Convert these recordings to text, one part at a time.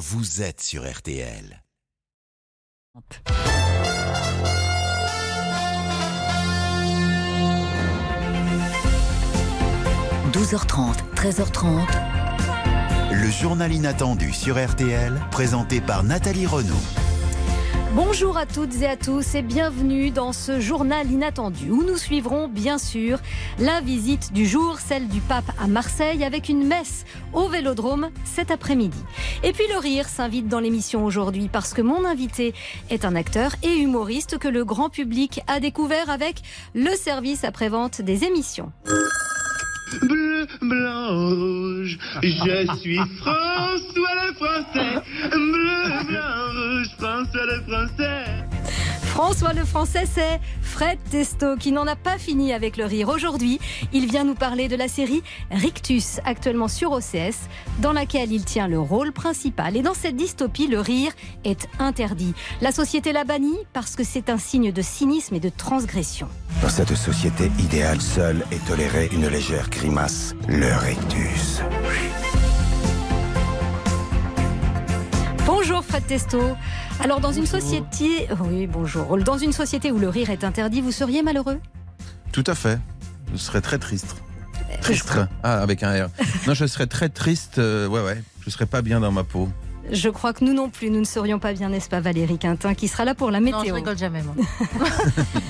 vous êtes sur RTL. 12h30, 13h30. Le journal inattendu sur RTL, présenté par Nathalie Renaud. Bonjour à toutes et à tous et bienvenue dans ce journal inattendu où nous suivrons bien sûr la visite du jour, celle du pape à Marseille avec une messe au Vélodrome cet après-midi. Et puis le rire s'invite dans l'émission aujourd'hui parce que mon invité est un acteur et humoriste que le grand public a découvert avec le service après-vente des émissions. Bleu, blanc, rouge, je suis François le Français. Bleu, blanc, rouge, François le Français. François le Français, c'est Fred Testo qui n'en a pas fini avec le rire. Aujourd'hui, il vient nous parler de la série Rictus, actuellement sur OCS, dans laquelle il tient le rôle principal. Et dans cette dystopie, le rire est interdit. La société l'a banni parce que c'est un signe de cynisme et de transgression. Dans cette société idéale, seule est tolérée une légère grimace, le rictus. Bonjour Fred Testo. Alors dans une société, oui bonjour, dans une société où le rire est interdit, vous seriez malheureux? Tout à fait. Je serais très triste. Triste. Ah, avec un R. Non, je serais très triste. euh, ouais, ouais. Je serais pas bien dans ma peau. Je crois que nous non plus, nous ne serions pas bien, n'est-ce pas Valérie Quintin, qui sera là pour la météo Non, je rigole jamais, moi.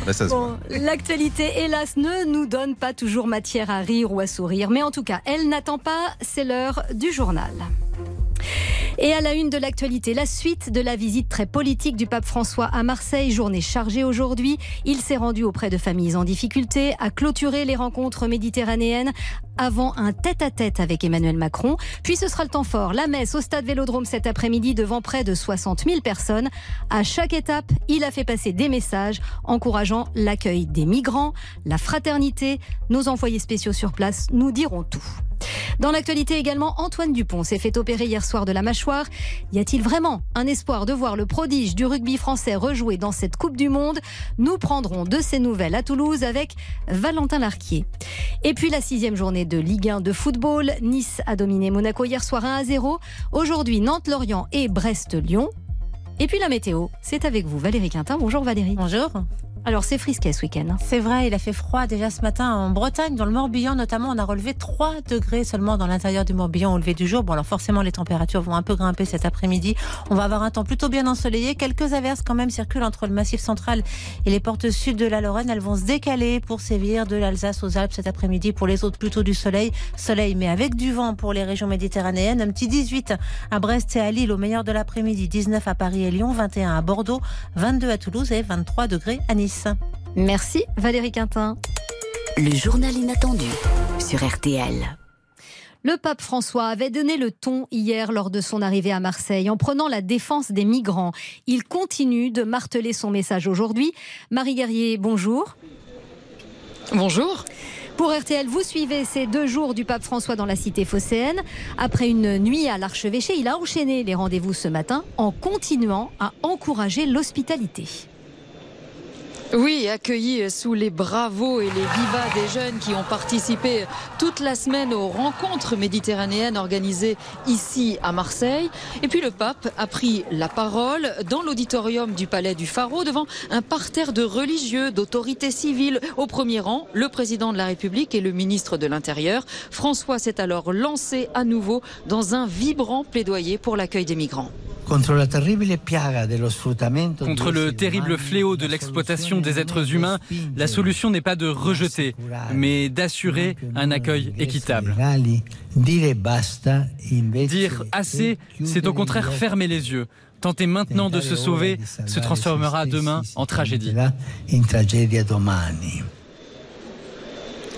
Là, ça se Bon, l'actualité, hélas, ne nous donne pas toujours matière à rire ou à sourire, mais en tout cas, elle n'attend pas, c'est l'heure du journal. Et à la une de l'actualité, la suite de la visite très politique du pape François à Marseille, journée chargée aujourd'hui. Il s'est rendu auprès de familles en difficulté, a clôturé les rencontres méditerranéennes avant un tête-à-tête avec Emmanuel Macron. Puis ce sera le temps fort, la messe au stade Vélodrome cet après-midi devant près de 60 000 personnes. À chaque étape, il a fait passer des messages encourageant l'accueil des migrants, la fraternité. Nos envoyés spéciaux sur place nous diront tout. Dans l'actualité également, Antoine Dupont s'est fait opérer hier soir de la mâchoire. Y a-t-il vraiment un espoir de voir le prodige du rugby français rejouer dans cette Coupe du Monde? Nous prendrons de ces nouvelles à Toulouse avec Valentin Larquier. Et puis la sixième journée de Ligue 1 de football. Nice a dominé Monaco hier soir 1 à 0. Aujourd'hui, Nantes-Lorient et Brest-Lyon. Et puis la météo, c'est avec vous Valérie Quintin. Bonjour Valérie. Bonjour. Alors c'est frisquet ce week-end. hein. C'est vrai, il a fait froid déjà ce matin en Bretagne, dans le Morbihan notamment. On a relevé 3 degrés seulement dans l'intérieur du Morbihan au lever du jour. Bon, alors forcément, les températures vont un peu grimper cet après-midi. On va avoir un temps plutôt bien ensoleillé. Quelques averses quand même circulent entre le massif central et les portes sud de la Lorraine. Elles vont se décaler pour sévir de l'Alsace aux Alpes cet après-midi. Pour les autres, plutôt du soleil. Soleil, mais avec du vent pour les régions méditerranéennes. Un petit 18 à Brest et à Lille au meilleur de l'après-midi. 19 à Paris et Lyon, 21 à Bordeaux, 22 à Toulouse et 23 degrés à Nice. Merci Valérie Quintin. Le journal inattendu sur RTL. Le pape François avait donné le ton hier lors de son arrivée à Marseille en prenant la défense des migrants. Il continue de marteler son message aujourd'hui. Marie Guerrier, bonjour. Bonjour. Pour RTL, vous suivez ces deux jours du pape François dans la cité phocéenne. Après une nuit à l'archevêché, il a enchaîné les rendez-vous ce matin en continuant à encourager l'hospitalité. Oui, accueilli sous les bravos et les vivas des jeunes qui ont participé toute la semaine aux rencontres méditerranéennes organisées ici à Marseille. Et puis le pape a pris la parole dans l'auditorium du palais du Pharaon devant un parterre de religieux, d'autorités civiles. Au premier rang, le président de la République et le ministre de l'Intérieur. François s'est alors lancé à nouveau dans un vibrant plaidoyer pour l'accueil des migrants. Contre le terrible fléau de l'exploitation des êtres humains, la solution n'est pas de rejeter, mais d'assurer un accueil équitable. Dire assez, c'est au contraire fermer les yeux. Tenter maintenant de se sauver se transformera demain en tragédie.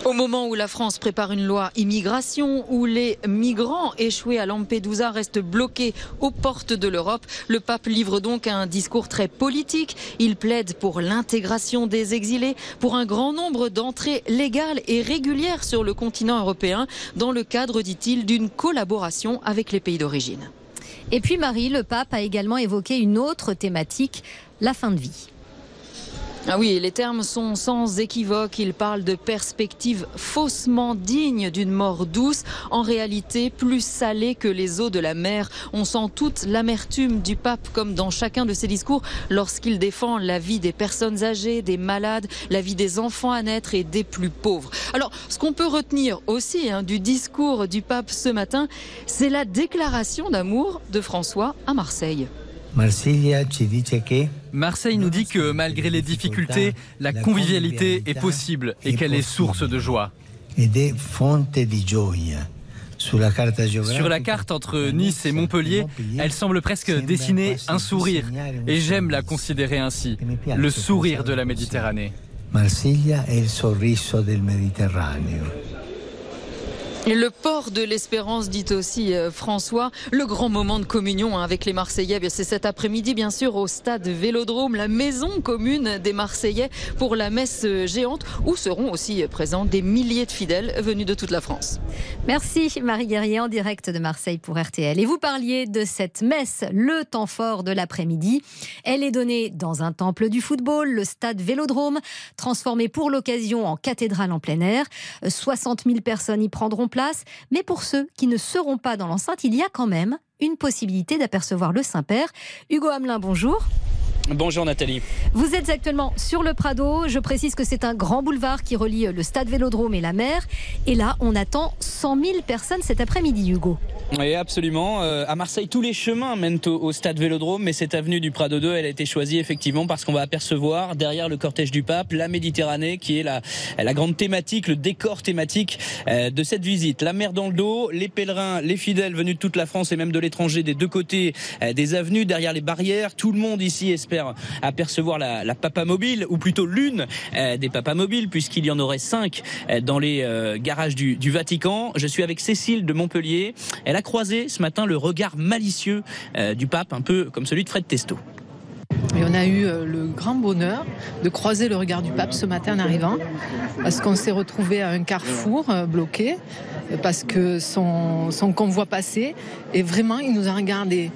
Au moment où la France prépare une loi immigration, où les migrants échoués à Lampedusa restent bloqués aux portes de l'Europe, le pape livre donc un discours très politique. Il plaide pour l'intégration des exilés, pour un grand nombre d'entrées légales et régulières sur le continent européen, dans le cadre, dit-il, d'une collaboration avec les pays d'origine. Et puis Marie, le pape a également évoqué une autre thématique, la fin de vie. Ah oui, les termes sont sans équivoque. Il parle de perspectives faussement dignes d'une mort douce, en réalité plus salée que les eaux de la mer. On sent toute l'amertume du pape, comme dans chacun de ses discours, lorsqu'il défend la vie des personnes âgées, des malades, la vie des enfants à naître et des plus pauvres. Alors, ce qu'on peut retenir aussi hein, du discours du pape ce matin, c'est la déclaration d'amour de François à Marseille. Marseille nous dit que malgré les difficultés, la convivialité est possible et qu'elle est source de joie. Sur la carte entre Nice et Montpellier, elle semble presque dessiner un sourire. Et j'aime la considérer ainsi, le sourire de la Méditerranée. Marsiglia è il sorriso del Mediterraneo. Le port de l'espérance, dit aussi euh, François, le grand moment de communion hein, avec les Marseillais. Eh c'est cet après-midi, bien sûr, au stade Vélodrome, la maison commune des Marseillais, pour la messe géante, où seront aussi présents des milliers de fidèles venus de toute la France. Merci Marie Guerrier en direct de Marseille pour RTL. Et vous parliez de cette messe, le temps fort de l'après-midi. Elle est donnée dans un temple du football, le stade Vélodrome, transformé pour l'occasion en cathédrale en plein air. 60 000 personnes y prendront place. Mais pour ceux qui ne seront pas dans l'enceinte, il y a quand même une possibilité d'apercevoir le Saint-Père. Hugo Hamelin, bonjour. Bonjour Nathalie. Vous êtes actuellement sur le Prado. Je précise que c'est un grand boulevard qui relie le stade Vélodrome et la mer. Et là, on attend 100 000 personnes cet après-midi, Hugo. Oui, absolument. Euh, à Marseille, tous les chemins mènent au, stade Vélodrome, mais cette avenue du Prado 2, elle a été choisie effectivement parce qu'on va apercevoir derrière le cortège du pape la Méditerranée, qui est la, la grande thématique, le décor thématique euh, de cette visite. La mer dans le dos, les pèlerins, les fidèles venus de toute la France et même de l'étranger, des deux côtés euh, des avenues, derrière les barrières. Tout le monde ici espère apercevoir la, la papa mobile, ou plutôt l'une des papas mobiles, puisqu'il y en aurait cinq dans les garages du, du Vatican. Je suis avec Cécile de Montpellier. Croisé ce matin le regard malicieux euh, du pape, un peu comme celui de Fred Testo. Et on a eu euh, le grand bonheur de croiser le regard du pape ce matin en arrivant, parce qu'on s'est retrouvé à un carrefour euh, bloqué, parce que son, son convoi passait, et vraiment il nous a regardé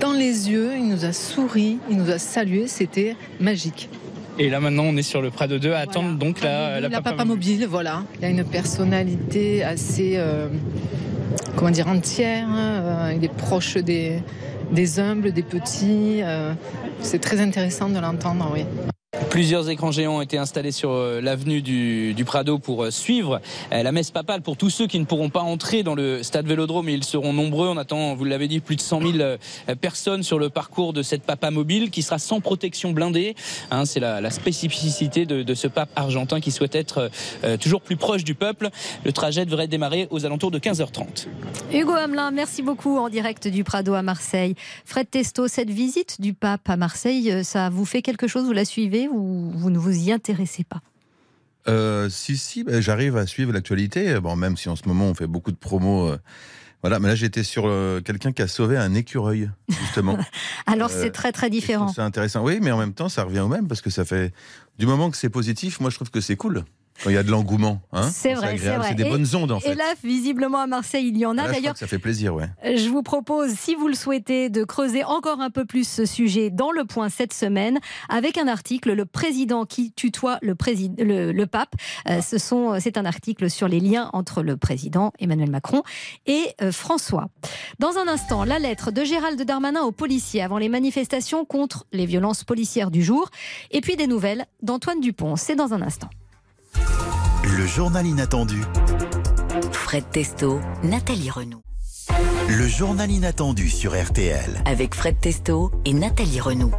dans les yeux, il nous a souri, il nous a salué, c'était magique. Et là maintenant on est sur le Prado 2 à attendre donc la, la, papa, mobile. Voilà, il a une personnalité assez comment dire, entière. Euh, il est proche des, des humbles, des petits. Euh, c'est très intéressant de l'entendre, oui. Plusieurs écrans géants ont été installés sur euh, l'avenue du, Prado pour euh, suivre euh, la messe papale pour tous ceux qui ne pourront pas entrer dans le stade Vélodrome. Ils seront nombreux. On attend, vous l'avez dit, plus de 100 000 personnes sur le parcours de cette papa mobile qui sera sans protection blindée. Hein, c'est la, spécificité de, ce pape argentin qui souhaite être toujours plus proche du peuple. Le trajet devrait démarrer aux alentours de 15h30. Hugo Hamelin, merci beaucoup en direct du Prado à Marseille. Fred Testo, cette visite du pape à Marseille, ça vous fait quelque chose? Vous la suivez? Vous ne vous y intéressez pas euh, Si, si, ben, j'arrive à suivre l'actualité. Bon, même si en ce moment on fait beaucoup de promos. Euh, voilà, mais là j'étais sur euh, quelqu'un qui a sauvé un écureuil, justement. Alors c'est très très différent. C'est intéressant, oui, mais en même temps ça revient au même parce que ça fait du moment que c'est positif, moi je trouve que c'est cool. Il y a de l'engouement. Hein c'est vrai, c'est vrai. C'est des bonnes ondes en fait. Et là, visiblement à Marseille, il y en a. D'ailleurs, ça fait plaisir, ouais. Je vous propose, si vous le souhaitez, de creuser encore un peu plus ce sujet dans le point cette semaine avec un article, le président qui tutoie le, président, le, pape. Euh, ce sont, c'est un article sur les liens entre le président Emmanuel Macron et euh, François. Dans un instant, la lettre de Gérald Darmanin aux policiers avant les manifestations contre les violences policières du jour, et puis des nouvelles d'Antoine Dupont. C'est dans un instant. Le journal inattendu. Fred Testo, Nathalie Renaud. Le journal inattendu sur RTL. Avec Fred Testo et Nathalie Renaud.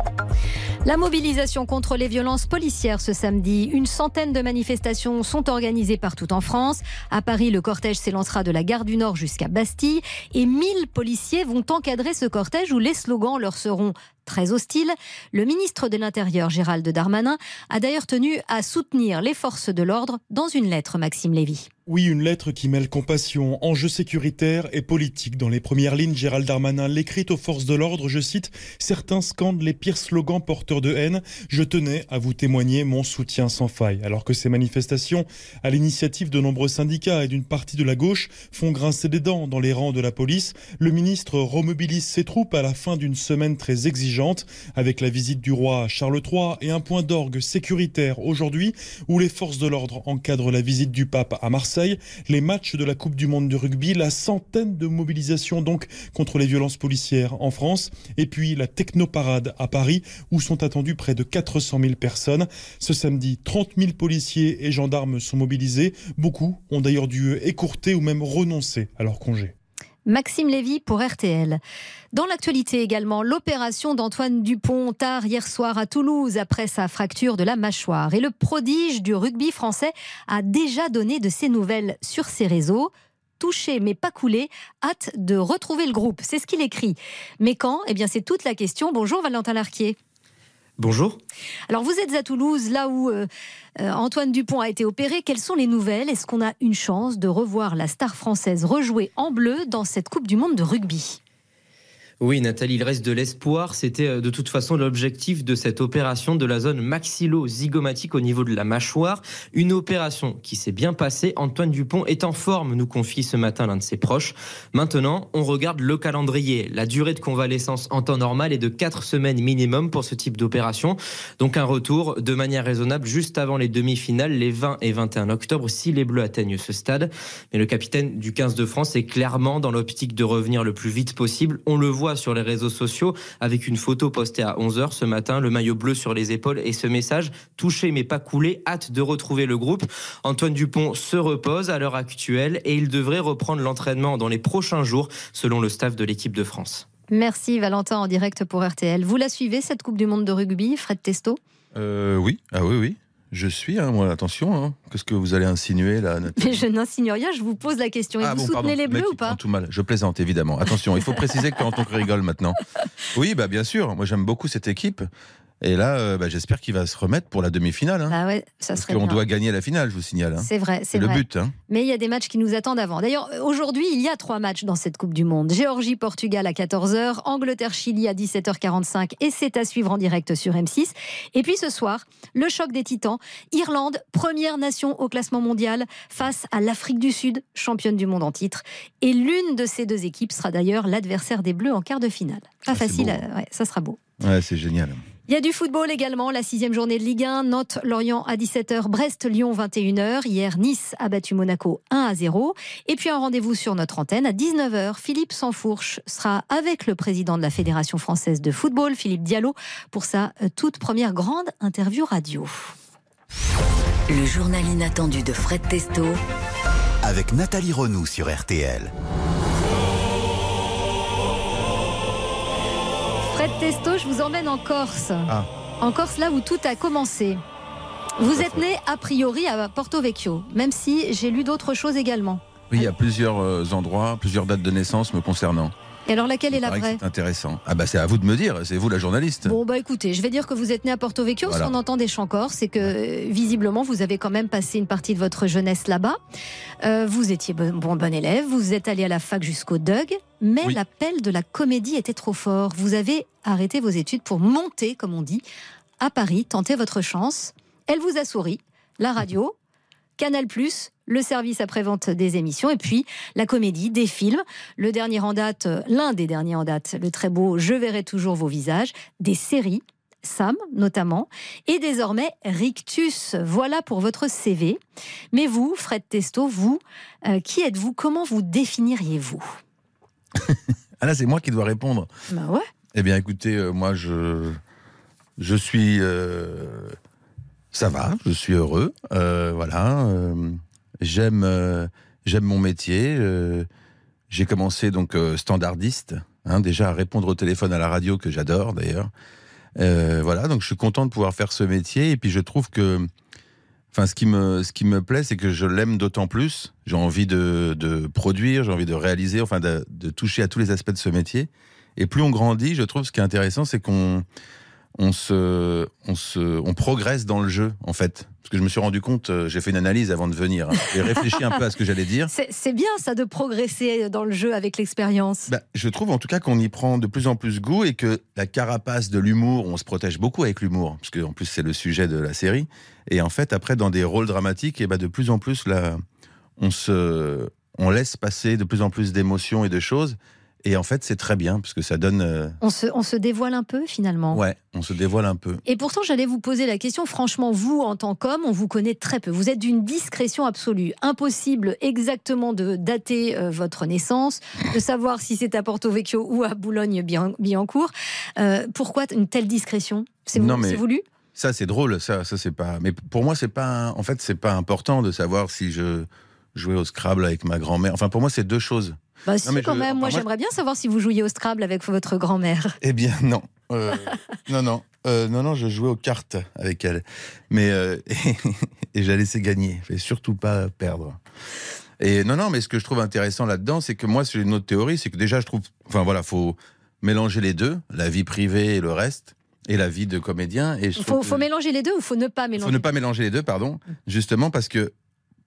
La mobilisation contre les violences policières ce samedi. Une centaine de manifestations sont organisées partout en France. À Paris, le cortège s'élancera de la gare du Nord jusqu'à Bastille. Et 1000 policiers vont encadrer ce cortège où les slogans leur seront très hostiles. Le ministre de l'Intérieur, Gérald Darmanin, a d'ailleurs tenu à soutenir les forces de l'ordre dans une lettre, Maxime Lévy. Oui, une lettre qui mêle compassion, enjeux sécuritaires et politiques. Dans les premières lignes, Gérald Darmanin l'écrit aux forces de l'ordre, je cite, Certains scandent les pires slogans porteurs de haine. Je tenais à vous témoigner mon soutien sans faille. Alors que ces manifestations, à l'initiative de nombreux syndicats et d'une partie de la gauche, font grincer des dents dans les rangs de la police, le ministre remobilise ses troupes à la fin d'une semaine très exigeante avec la visite du roi Charles III et un point d'orgue sécuritaire aujourd'hui où les forces de l'ordre encadrent la visite du pape à Marseille, les matchs de la Coupe du Monde de rugby, la centaine de mobilisations donc contre les violences policières en France, et puis la technoparade à Paris où sont attendues près de 400 000 personnes. Ce samedi, 30 000 policiers et gendarmes sont mobilisés. Beaucoup ont d'ailleurs dû écourter ou même renoncer à leur congé. Maxime Lévy pour RTL. Dans l'actualité également, l'opération d'Antoine Dupont tard hier soir à Toulouse après sa fracture de la mâchoire. Et le prodige du rugby français a déjà donné de ses nouvelles sur ses réseaux touché mais pas coulé, hâte de retrouver le groupe. C'est ce qu'il écrit. Mais quand? Eh bien, c'est toute la question. Bonjour Valentin Larquier. Bonjour. Alors vous êtes à Toulouse, là où euh, euh, Antoine Dupont a été opéré. Quelles sont les nouvelles? Est-ce qu'on a une chance de revoir la star française rejouer en bleu dans cette Coupe du Monde de rugby? Oui, Nathalie, il reste de l'espoir. C'était euh, de toute façon l'objectif de cette opération de la zone maxillo-zygomatique au niveau de la mâchoire. Une opération qui s'est bien passée. Antoine Dupont est en forme, nous confie ce matin l'un de ses proches. Maintenant, on regarde le calendrier. La durée de convalescence en temps normal est de 4 semaines minimum pour ce type d'opération. Donc un retour de manière raisonnable juste avant les demi-finales, les 20 et 21 octobre, si les Bleus atteignent ce stade. Mais le capitaine du 15 de France est clairement dans l'optique de revenir le plus vite possible. On le voit sur les réseaux sociaux avec une photo postée à 11h ce matin, le maillot bleu sur les épaules et ce message touché mais pas coulé, hâte de retrouver le groupe. Antoine Dupont se repose à l'heure actuelle et il devrait reprendre l'entraînement dans les prochains jours selon le staff de l'équipe de France. Merci Valentin en direct pour RTL. Vous la suivez cette Coupe du Monde de rugby, Fred Testo euh, Oui, ah oui, oui. Je suis, hein, moi, attention, hein. qu'est-ce que vous allez insinuer là Mais je n'insigne rien, je vous pose la question. Et ah vous soutenez les Bleus ou pas tout mal. Je plaisante évidemment. Attention, il faut préciser que quand on rigole maintenant. Oui, bah bien sûr. Moi, j'aime beaucoup cette équipe. Et là, euh, bah, j'espère qu'il va se remettre pour la demi-finale. Hein. Ah ouais, ça Parce qu'on doit gagner la finale, je vous signale. Hein. C'est vrai, c'est le but. Hein. Mais il y a des matchs qui nous attendent avant. D'ailleurs, aujourd'hui, il y a trois matchs dans cette Coupe du Monde. Géorgie-Portugal à 14h, Angleterre-Chili à 17h45 et c'est à suivre en direct sur M6. Et puis ce soir, le choc des titans. Irlande, première nation au classement mondial face à l'Afrique du Sud, championne du monde en titre. Et l'une de ces deux équipes sera d'ailleurs l'adversaire des Bleus en quart de finale. Pas ah, facile, ouais, ça sera beau. Ouais, c'est génial. Il y a du football également, la sixième journée de Ligue 1, Nantes-Lorient à 17h, Brest-Lyon 21h. Hier, Nice a battu Monaco 1 à 0. Et puis un rendez-vous sur notre antenne à 19h. Philippe Sansfourche sera avec le président de la Fédération française de football, Philippe Diallo, pour sa euh, toute première grande interview radio. Le journal inattendu de Fred Testo. Avec Nathalie Renou sur RTL. Testo, je vous emmène en Corse. Ah. En Corse, là où tout a commencé. Vous êtes né a priori à Porto Vecchio, même si j'ai lu d'autres choses également. Oui, il y a plusieurs euh, endroits, plusieurs dates de naissance me concernant. Et alors laquelle est la vraie C'est intéressant. Ah bah c'est à vous de me dire, c'est vous la journaliste. Bon bah écoutez, je vais dire que vous êtes né à Porto Vecchio, si on entend des chants corse, c'est que euh, visiblement vous avez quand même passé une partie de votre jeunesse là-bas. Euh, vous étiez bon, bon, élève, vous êtes allé à la fac jusqu'au DUG, mais l'appel de la comédie était trop fort. Vous avez arrêté vos études pour monter, comme on dit, à Paris, tenter votre chance. Elle vous a souri, la radio, Canal+, le service après-vente des émissions et puis la comédie, des films. Le dernier en date, l'un des derniers en date, le très beau Je verrai toujours vos visages, des séries. Sam notamment, et désormais Rictus. Voilà pour votre CV. Mais vous, Fred Testo, vous, euh, qui êtes-vous? Comment vous définiriez-vous? Ah là, c'est moi qui dois répondre. Bah ouais. Eh bien, écoutez, euh, moi, je, je suis. Euh, ça va, je suis heureux. voilà. J'aime euh, j'aime mon métier. Euh, j'ai commencé donc euh, standardiste, hein, déjà à répondre au téléphone à la radio que j'adore d'ailleurs. voilà, donc je suis content de pouvoir faire ce métier et puis je trouve que Enfin, ce qui me, ce qui me plaît, c'est que je l'aime d'autant plus. J'ai envie de, de produire, j'ai envie de réaliser, enfin, de, toucher à tous les aspects de ce métier. Et plus on grandit, je trouve, ce qui est intéressant, c'est qu'on on se, on se, on progresse dans le jeu, en fait. Parce que je me suis rendu compte, euh, j'ai fait une analyse avant de venir. Hein. J'ai réfléchi un peu à ce que j'allais dire. C'est bien ça de progresser dans le jeu avec l'expérience. Bah, je trouve en tout cas qu'on y prend de plus en plus goût et que la carapace de l'humour, on se protège beaucoup avec l'humour, parce qu'en plus c'est le sujet de la série. Et en fait, après, dans des rôles dramatiques, et bah, de plus en plus, là, on se, on laisse passer de plus en plus d'émotions et de choses. Et en fait, c'est très bien parce que ça donne. euh, On se, on se dévoile un peu finalement. Ouais, on se dévoile un peu. Et pourtant, j'allais vous poser la question. Franchement, vous, en tant qu'homme, on vous connaît très peu. Vous êtes d'une discrétion absolue. Impossible exactement de dater euh, votre naissance, de savoir si c'est à Porto Vecchio ou à Boulogne-Billancourt. Euh, pourquoi une telle discrétion? C'est vou- mais- voulu? Ça, c'est drôle. Ça, ça c'est pas. Mais pour moi, c'est pas. En fait, c'est pas important de savoir si je jouais au Scrabble avec ma grand-mère. Enfin, pour moi, c'est deux choses. Bah Non, si, mais quand je- même. Moi, j'aimerais bien savoir si vous jouiez au Scrabble avec votre grand-mère. Eh bien, non. Euh, non, non. Euh, non, non, je jouais aux cartes avec elle. Mais. euh, et, j'ai laissé gagner. Je vais surtout pas perdre. Et non, non, mais ce que je trouve intéressant là-dedans, c'est que moi, c'est une autre théorie, c'est que déjà, je trouve. Enfin, voilà, faut mélanger les deux, la vie privée et le reste, et la vie de comédien. Et Il faut, faut mélanger les deux ou faut ne pas Il mélanger faut ne pas mélanger les deux, pardon. Justement parce que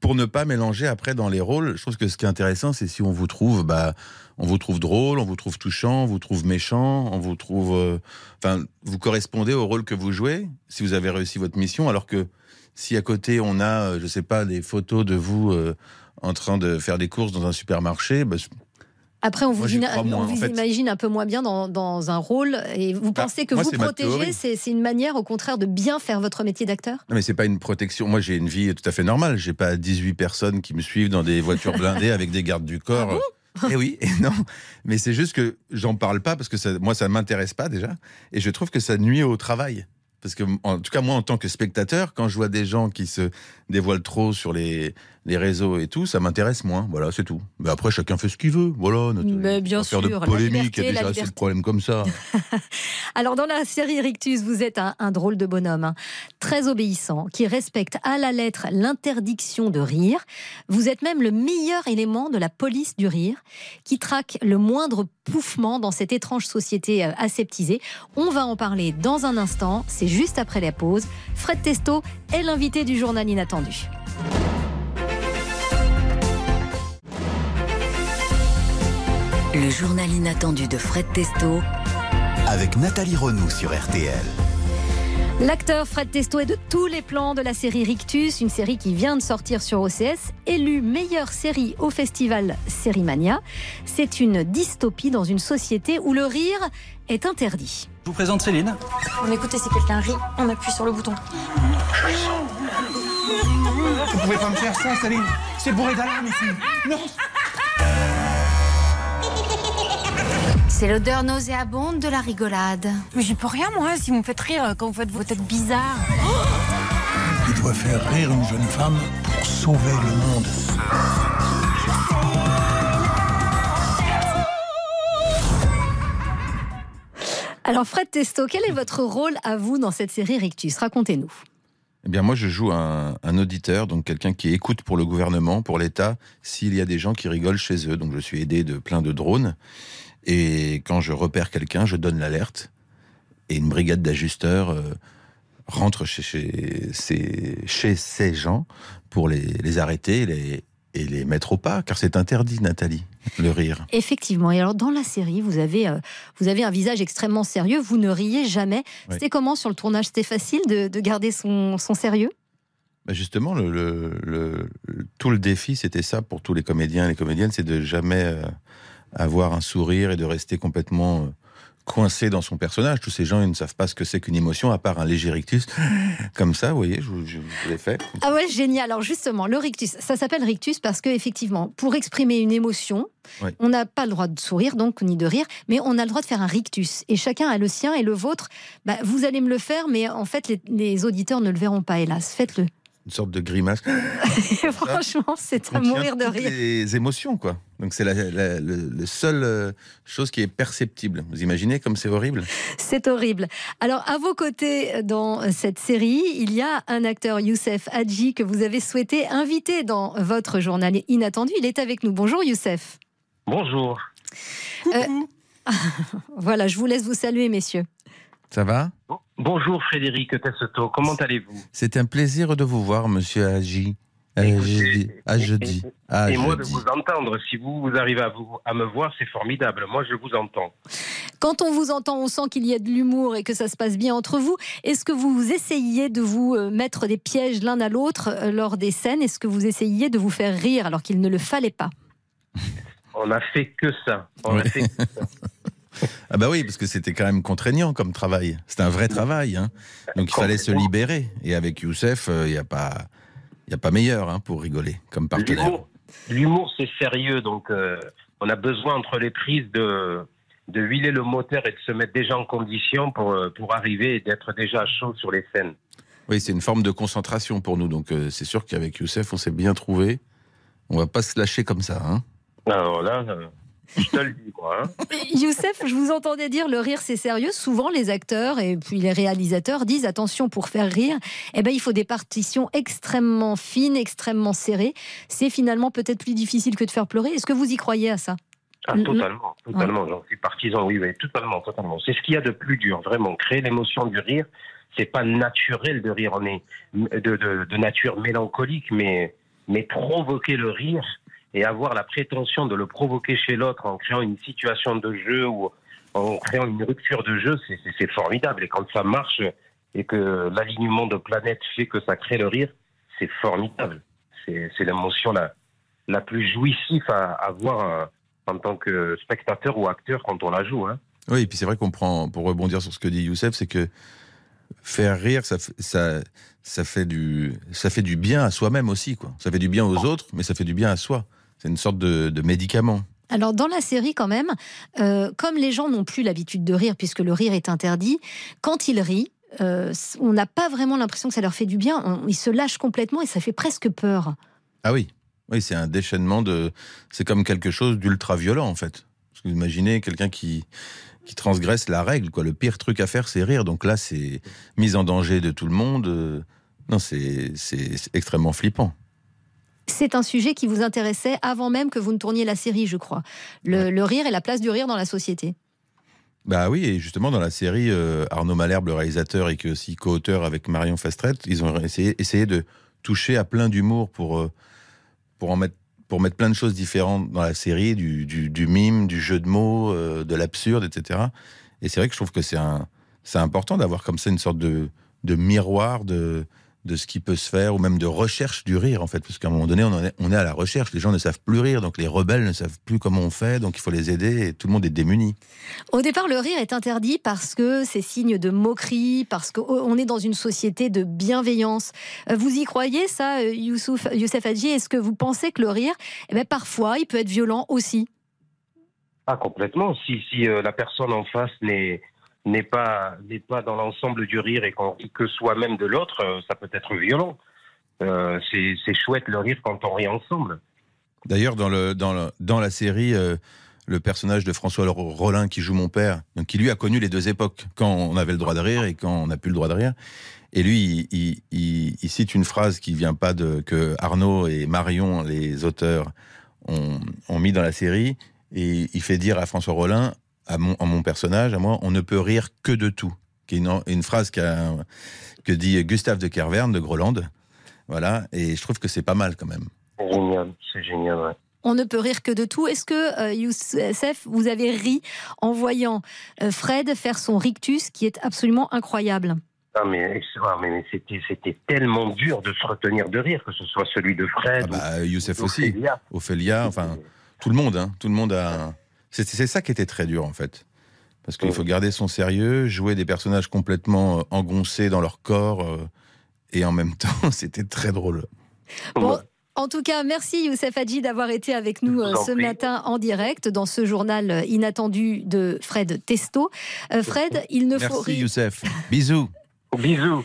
pour ne pas mélanger après dans les rôles, je trouve que ce qui est intéressant, c'est si on vous trouve, bah, on vous trouve drôle, on vous trouve touchant, on vous trouve méchant, on vous trouve, euh, enfin, vous correspondez au rôle que vous jouez. Si vous avez réussi votre mission, alors que si à côté on a, euh, je sais pas, des photos de vous euh, en train de faire des courses dans un supermarché, bah, Après, on vous, Moi, moins, en fait. imagine un peu moins bien dans, dans un rôle et vous Bah, pensez que moi, vous protéger, c'est une manière au contraire de bien faire votre métier d'acteur? Non, mais c'est pas une protection. Moi, j'ai une vie tout à fait normale. J'ai pas 18 personnes qui me suivent dans des voitures blindées avec des gardes du corps. Ah et oui, et non. Mais c'est juste que j'en parle pas parce que ça, moi, ça m'intéresse pas déjà. Et je trouve que ça nuit au travail. Parce que, en tout cas, moi, en tant que spectateur, quand je vois des gens qui se dévoilent trop sur les, les réseaux et tout, ça m'intéresse moins. Voilà, c'est tout. Mais après, chacun fait ce qu'il veut. Voilà. notre- Mais bien sûr, de polémique. Il y a déjà assez de problèmes comme ça. Alors, dans la série Rictus, vous êtes un, un drôle de bonhomme, hein, très obéissant, qui respecte à la lettre l'interdiction de rire. Vous êtes même le meilleur élément de la police du rire, qui traque le moindre pouffement dans cette étrange société euh, aseptisée. On va en parler dans un instant, c'est juste après la pause. Fred Testo est l'invité du journal inattendu. Le journal inattendu de Fred Testo Avec Nathalie Renaud sur RTL. L'acteur Fred Testo est de tous les plans de la série Rictus, une série qui vient de sortir sur OCS, élue meilleure série au festival Sérimania. C'est une dystopie dans une société où le rire est interdit. Je vous présente Céline. On écoute et si quelqu'un rit, on appuie sur le bouton. Vous pouvez pas me faire ça, Céline. C'est bourré d'alarme ici. Non. C'est l'odeur nauséabonde de la rigolade. Mais j'y peux rien, moi, si vous me faites rire quand vous faites vos têtes bizarres. Il doit faire rire une jeune femme pour sauver le monde. Alors Fred Testo, quel est votre rôle à vous dans cette série Rictus? Racontez-nous. Eh bien, moi, je joue un, un auditeur, donc quelqu'un qui écoute pour le gouvernement, pour l'État, s'il y a des gens qui rigolent chez eux. Donc, je suis aidé de plein de drones. Et quand je repère quelqu'un, je donne l'alerte. Et une brigade d'ajusteurs euh, rentre chez, chez, ces, chez ces gens pour les, les arrêter et les, et les mettre au pas, car c'est interdit, Nathalie, le rire. Effectivement. Et alors, dans la série, vous avez, euh, vous avez un visage extrêmement sérieux. Vous ne riez jamais. Oui. C'était comment sur le tournage? C'était facile de, de garder son, son sérieux? Bah, justement, le, le- le- le- tout le défi, c'était ça pour tous les comédiens et les comédiennes, c'est de jamais euh, avoir un sourire et de rester complètement euh, coincé dans son personnage. Tous ces gens, ils ne savent pas ce que c'est qu'une émotion, à part un léger rictus. Comme ça, vous voyez, je, vous- je vous l'ai fait. Ah ouais, génial. Alors justement, le rictus, ça s'appelle rictus parce que effectivement, pour exprimer une émotion, Oui. on n'a pas le droit de sourire, donc ni de rire, mais on a le droit de faire un rictus. Et chacun a le sien et le vôtre. Bah, vous allez me le faire, mais en fait, les, les auditeurs ne le verront pas, hélas. Faites-le. Une sorte de grimace. Franchement, c'est à mourir de rire. les émotions, quoi. Donc c'est la, la- le, le seul euh, chose qui est perceptible. Vous imaginez comme c'est horrible? C'est horrible. Alors, à vos côtés dans cette série, il y a un acteur, Youssef Hadji, que vous avez souhaité inviter dans votre journal inattendu. Il est avec nous. Bonjour, Youssef. Bonjour. Euh, voilà, je vous laisse vous saluer, messieurs. Ça va? Bonjour Frédéric Tesseto, comment allez-vous? C'est un plaisir de vous voir, monsieur Agi. Agi. Ah, je dis. Ah, Et je moi de vous entendre, si vous, vous arrivez à, vous, à me voir, c'est formidable. Moi, je vous entends. Quand on vous entend, on sent qu'il y a de l'humour et que ça se passe bien entre vous. Est-ce que vous essayiez de vous euh, mettre des pièges l'un à l'autre euh, lors des scènes? Est-ce que vous essayiez de vous faire rire alors qu'il ne le fallait pas? On a fait que ça. On a fait que ça. Ah bah oui, parce que c'était quand même contraignant comme travail. C'était un vrai travail. hein. Donc il fallait se libérer. Et avec Youssef, il n'y a, pas- y a pas meilleur hein, pour rigoler comme partenaire. L'humour, c'est sérieux, donc euh, on a besoin entre les prises de, de huiler le moteur et de se mettre déjà en condition pour, euh, pour arriver et d'être déjà chaud sur les scènes. Oui, c'est une forme de concentration pour nous. Donc euh, c'est sûr qu'avec Youssef, on s'est bien trouvé. On va pas se lâcher comme ça. Hein. Alors là, euh, je te le dis, hein. Youssef, je vous entendais dire le rire c'est sérieux. Souvent les acteurs et puis les réalisateurs disent attention pour faire rire, eh ben il faut des partitions extrêmement fines, extrêmement serrées. C'est finalement peut-être plus difficile que de faire pleurer. Est-ce que vous y croyez à ça? Ah, totalement, totalement. J'en suis partisan, oui, oui, totalement, totalement. C'est ce qu'il y a de plus dur, vraiment. Créer l'émotion du rire, c'est pas naturel de rire. On est de, de, de nature mélancolique, mais, mais provoquer le rire et avoir la prétention de le provoquer chez l'autre en créant une situation de jeu ou en créant une rupture de jeu, c'est- formidable. Et quand ça marche et que l'alignement de planètes fait que ça crée le rire, c'est formidable. C'est l'émotion la, la plus jouissive à avoir euh, en tant que spectateur ou acteur quand on la joue. Hein. Oui, et puis c'est vrai qu'on prend, pour rebondir sur ce que dit Youssef, c'est que faire rire, ça, fait- du, ça fait du bien à soi-même aussi. Ça fait du bien aux autres, mais ça fait du bien à soi. C'est une sorte de, de médicament. Alors dans la série quand même, euh, comme les gens n'ont plus l'habitude de rire puisque le rire est interdit, quand ils rient, euh, on n'a pas vraiment l'impression que ça leur fait du bien. On- ils se lâchent complètement et ça fait presque peur. Ah oui, oui, c'est un déchaînement de. C'est comme quelque chose d'ultra violent en fait. Parce que vous imaginez quelqu'un qui qui transgresse la règle. Quoi. Le pire truc à faire, c'est rire. Donc là, c'est mise en danger de tout le monde. Euh, Non, c'est extrêmement flippant. C'est un sujet qui vous intéressait avant même que vous ne tourniez la série, je crois. Le, le rire et la place du rire dans la société. Bah oui, et justement dans la série, euh, Arnaud Malherbe, le réalisateur, et qui est aussi co-auteur avec Marion Fastrette, ils ont essayé, essayé de toucher à plein d'humour pour, euh, pour, en mettre, pour mettre plein de choses différentes dans la série, du, du, du mime, du jeu de mots, euh, de l'absurde, etc. Et c'est vrai que je trouve que c'est un, c'est important d'avoir comme ça une sorte de, de miroir de, de ce qui peut se faire, ou même de recherche du rire, en fait. Parce qu'à un moment donné, on, en est, on est à la recherche. Les gens ne savent plus rire, donc les rebelles ne savent plus comment on fait, donc il faut les aider, et tout le monde est démuni. Au départ, le rire est interdit parce que c'est signe de moquerie, parce qu'on est dans une société de bienveillance. Euh, Vous y croyez, ça, euh, Youssouf, Youssef Hadji? Est-ce que vous pensez que le rire, eh ben, parfois, il peut être violent aussi? Ah, complètement. Si, si euh, la personne en face n'est n'est pas n'est pas dans l'ensemble du rire et qu'on rit que soi-même de l'autre, euh, ça peut être violent. Euh, c'est chouette le rire quand on rit ensemble. D'ailleurs, dans, le, dans, le- dans la série, euh, le personnage de François Rollin qui joue mon père, donc qui lui a connu les deux époques, quand on avait le droit de rire et quand on n'a plus le droit de rire. Et lui, il- il cite une phrase qui vient pas de que Arnaud et Marion, les auteurs, ont, ont mis dans la série. Et il fait dire à François Rollin, à mon, à mon personnage, à moi, on ne peut rire que de tout. Qui est une, une phrase que dit Gustave de Kervern de Groland. Voilà. Et je trouve que c'est pas mal quand même. C'est génial, c'est génial. ouais. On ne peut rire que de tout. Est-ce que, euh, Youssef, vous avez ri en voyant euh, Fred faire son rictus, qui est absolument incroyable? Ah, mais, ah, mais, mais c'était tellement dur de se retenir de rire, que ce soit celui de Fred. Bah, Youssef ou aussi, Ophélia. Ophélia, enfin, tout le monde, hein, tout le monde a. C'est ça qui était très dur en fait, parce qu'il faut garder son sérieux, jouer des personnages complètement euh, engoncés dans leur corps, euh, et en même temps, c'était très drôle. Bon, en tout cas, merci Youssef Hadji d'avoir été avec nous euh, ce matin en direct dans ce journal inattendu de Fred Testo. Euh, Fred, il ne faut Merci rire. Youssef, bisous. Bisous.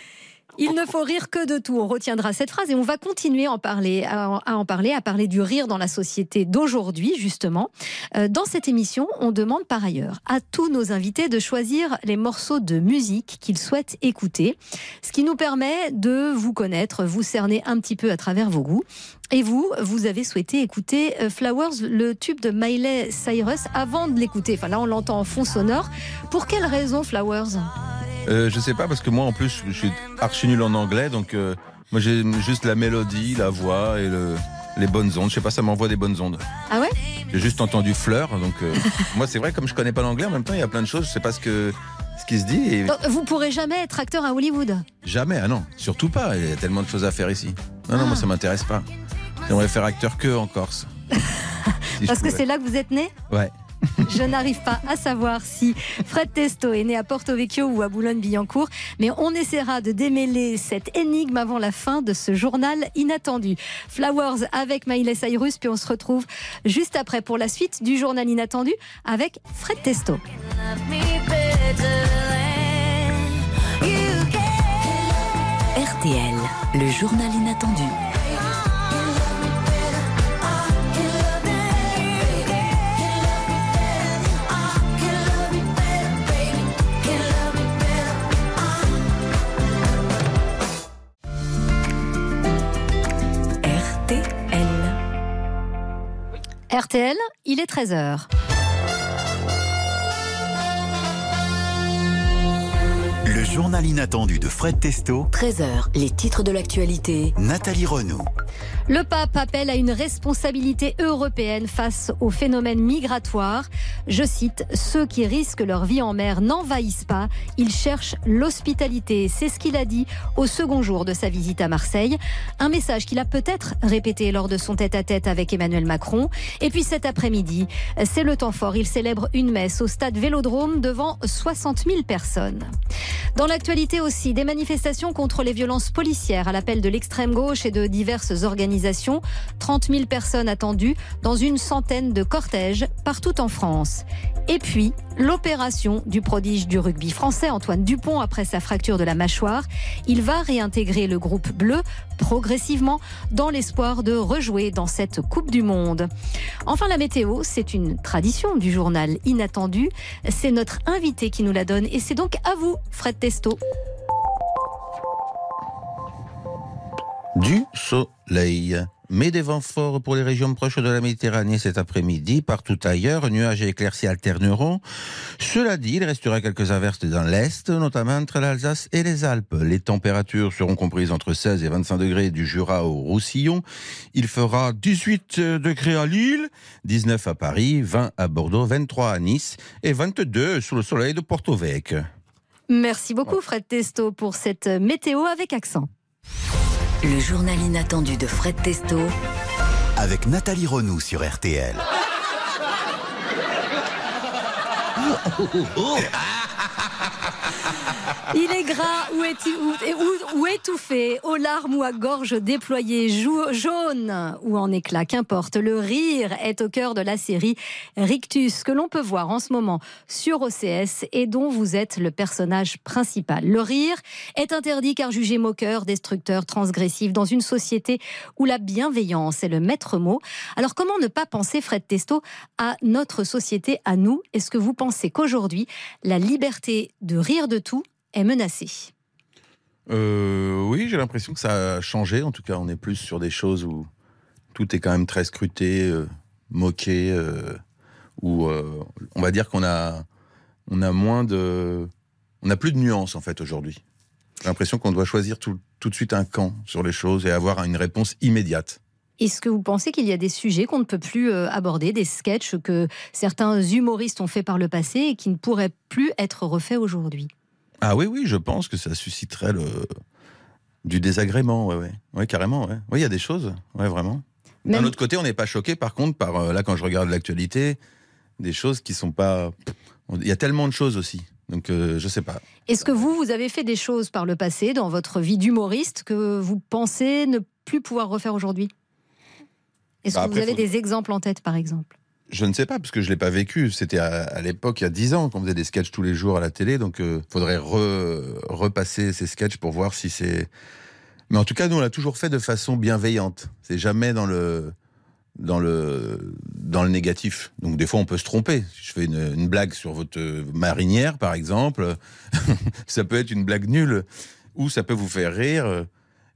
Il ne faut rire que de tout. On retiendra cette phrase et on va continuer à en parler, à, en parler, à parler du rire dans la société d'aujourd'hui, justement. Euh, dans cette émission, on demande par ailleurs à tous nos invités de choisir les morceaux de musique qu'ils souhaitent écouter, ce qui nous permet de vous connaître, vous cerner un petit peu à travers vos goûts. Et vous, vous avez souhaité écouter euh, Flowers, le tube de Miley Cyrus, avant de l'écouter. Enfin là, on l'entend en fond sonore. Pour quelle raison Flowers? Euh, je sais pas, parce que moi en plus, je suis archi nul en anglais, donc euh, moi j'ai juste la mélodie, la voix et le, les bonnes ondes. Je sais pas, ça m'envoie des bonnes ondes. Ah ouais? J'ai juste entendu fleur, donc euh, moi c'est vrai, comme je connais pas l'anglais, en même temps il y a plein de choses, je sais pas ce que ce qui se dit et Donc, Vous pourrez jamais être acteur à Hollywood? jamais, ah non, surtout pas. Il y a tellement de choses à faire ici. Non, non, moi ça m'intéresse pas. J'aimerais faire acteur que en Corse. Si Parce que c'est là que vous êtes né Ouais. Je n'arrive pas à savoir si Fred Testo est né à Porto Vecchio ou à Boulogne-Billancourt, mais on essaiera de démêler cette énigme avant la fin de ce journal inattendu. Flowers avec Miley Cyrus, puis on se retrouve juste après pour la suite du journal inattendu avec Fred Testo. RTL, le journal inattendu. RTL, il est 13h. Journal inattendu de Fred Testo, 13h, les titres de l'actualité. Nathalie Renaud. Le pape appelle à une responsabilité européenne face au phénomène migratoire. Je cite, Ceux qui risquent leur vie en mer n'envahissent pas, ils cherchent l'hospitalité. C'est ce qu'il a dit au second jour de sa visite à Marseille. Un message qu'il a peut-être répété lors de son tête-à-tête avec Emmanuel Macron. Et puis cet après-midi, c'est le temps fort. Il célèbre une messe au stade Vélodrome devant 60 000 personnes. Dans l'actualité aussi, des manifestations contre les violences policières à l'appel de l'extrême gauche et de diverses organisations. 30 000 personnes attendues dans une centaine de cortèges partout en France. Et puis, l'opération du prodige du rugby français, Antoine Dupont, après sa fracture de la mâchoire. Il va réintégrer le groupe bleu progressivement dans l'espoir de rejouer dans cette Coupe du Monde. Enfin, la météo, c'est une tradition du journal inattendu. C'est notre invité qui nous la donne et c'est donc à vous, Fred Du soleil. Mais des vents forts pour les régions proches de la Méditerranée cet après-midi. Partout ailleurs, nuages et éclaircies alterneront. Cela dit, il restera quelques averses dans l'Est, notamment entre l'Alsace et les Alpes. Les températures seront comprises entre 16 et 25 degrés du Jura au Roussillon. Il fera 18 degrés à Lille, 19 à Paris, 20 à Bordeaux, 23 à Nice et 22 sous le soleil de Porto Vecchio. Merci beaucoup, Fred Testo, pour cette météo avec accent. Le journal inattendu de Fred Testo. Avec Nathalie Renaud sur RTL. Il est gras ou, étouffé, aux larmes ou à gorge déployée, jaune ou en éclat, qu'importe. Le rire est au cœur de la série Rictus, que l'on peut voir en ce moment sur OCS et dont vous êtes le personnage principal. Le rire est interdit car jugé moqueur, destructeur, transgressif dans une société où la bienveillance est le maître mot. Alors comment ne pas penser, Fred Testo, à notre société, à nous? Est-ce que vous pensez qu'aujourd'hui, la liberté de rire de tout est menacée Euh, oui, j'ai l'impression que ça a changé. En tout cas, on est plus sur des choses où tout est quand même très scruté, euh, moqué, euh, où euh, on va dire qu'on a, on a moins de, on a plus de nuances en fait aujourd'hui. J'ai l'impression qu'on doit choisir tout, tout de suite un camp sur les choses et avoir une réponse immédiate. Est-ce que vous pensez qu'il y a des sujets qu'on ne peut plus aborder, des sketchs que certains humoristes ont fait par le passé et qui ne pourraient plus être refaits aujourd'hui? Ah oui, oui, je pense que ça susciterait le, du désagrément, ouais, ouais, ouais carrément, ouais. Oui, il y a des choses, ouais, vraiment. D'un autre côté, on n'est pas choqué, par contre, par euh, là, quand je regarde l'actualité, des choses qui sont pas. Il y a tellement de choses aussi. Donc, euh, je sais pas. Est-ce que vous, vous avez fait des choses par le passé dans votre vie d'humoriste que vous pensez ne plus pouvoir refaire aujourd'hui? Est-ce Bah, que vous après, avez faut- des exemples en tête, par exemple? Je ne sais pas, parce que je l'ai pas vécu. C'était à, l'époque, il y a 10 ans, qu'on faisait des sketchs tous les jours à la télé. Donc, il faudrait re- repasser ces sketchs pour voir si c'est. Mais en tout cas, nous, on l'a toujours fait de façon bienveillante. C'est jamais dans le, dans le, dans le négatif. Donc, des fois, on peut se tromper. Si je fais une, une blague sur votre marinière, par exemple, ça peut être une blague nulle, ou ça peut vous faire rire.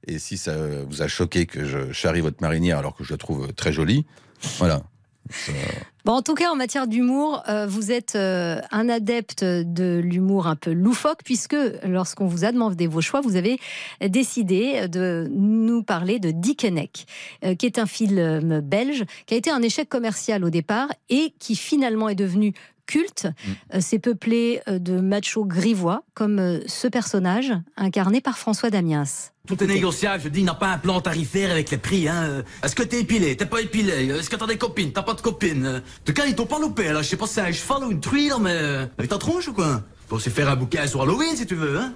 Et si ça vous a choqué que je charrie votre marinière alors que je la trouve très jolie, voilà. Ça- Bon, en tout cas, en matière d'humour, euh, vous êtes euh, un adepte de l'humour un peu loufoque, puisque lorsqu'on vous a demandé vos choix, vous avez décidé de nous parler de Dickeneck, euh, qui est un film belge, qui a été un échec commercial au départ et qui finalement est devenu culte. Euh, C'est peuplé de machos grivois, comme euh, ce personnage incarné par François Damiens. Tout est négociable, je dis, il n'a pas un plan tarifaire avec les prix, hein. Est-ce que t'es épilé, t'es pas épilé Est-ce que t'as des copines, t'as pas de copines? Tout cas, ils t'ont pas loupé, là. Je sais pas si c'est un cheval ou une truie, là, mais... euh, Avec ta tronche ou quoi? Faut aussi faire un bouquin sur Halloween, si tu veux, hein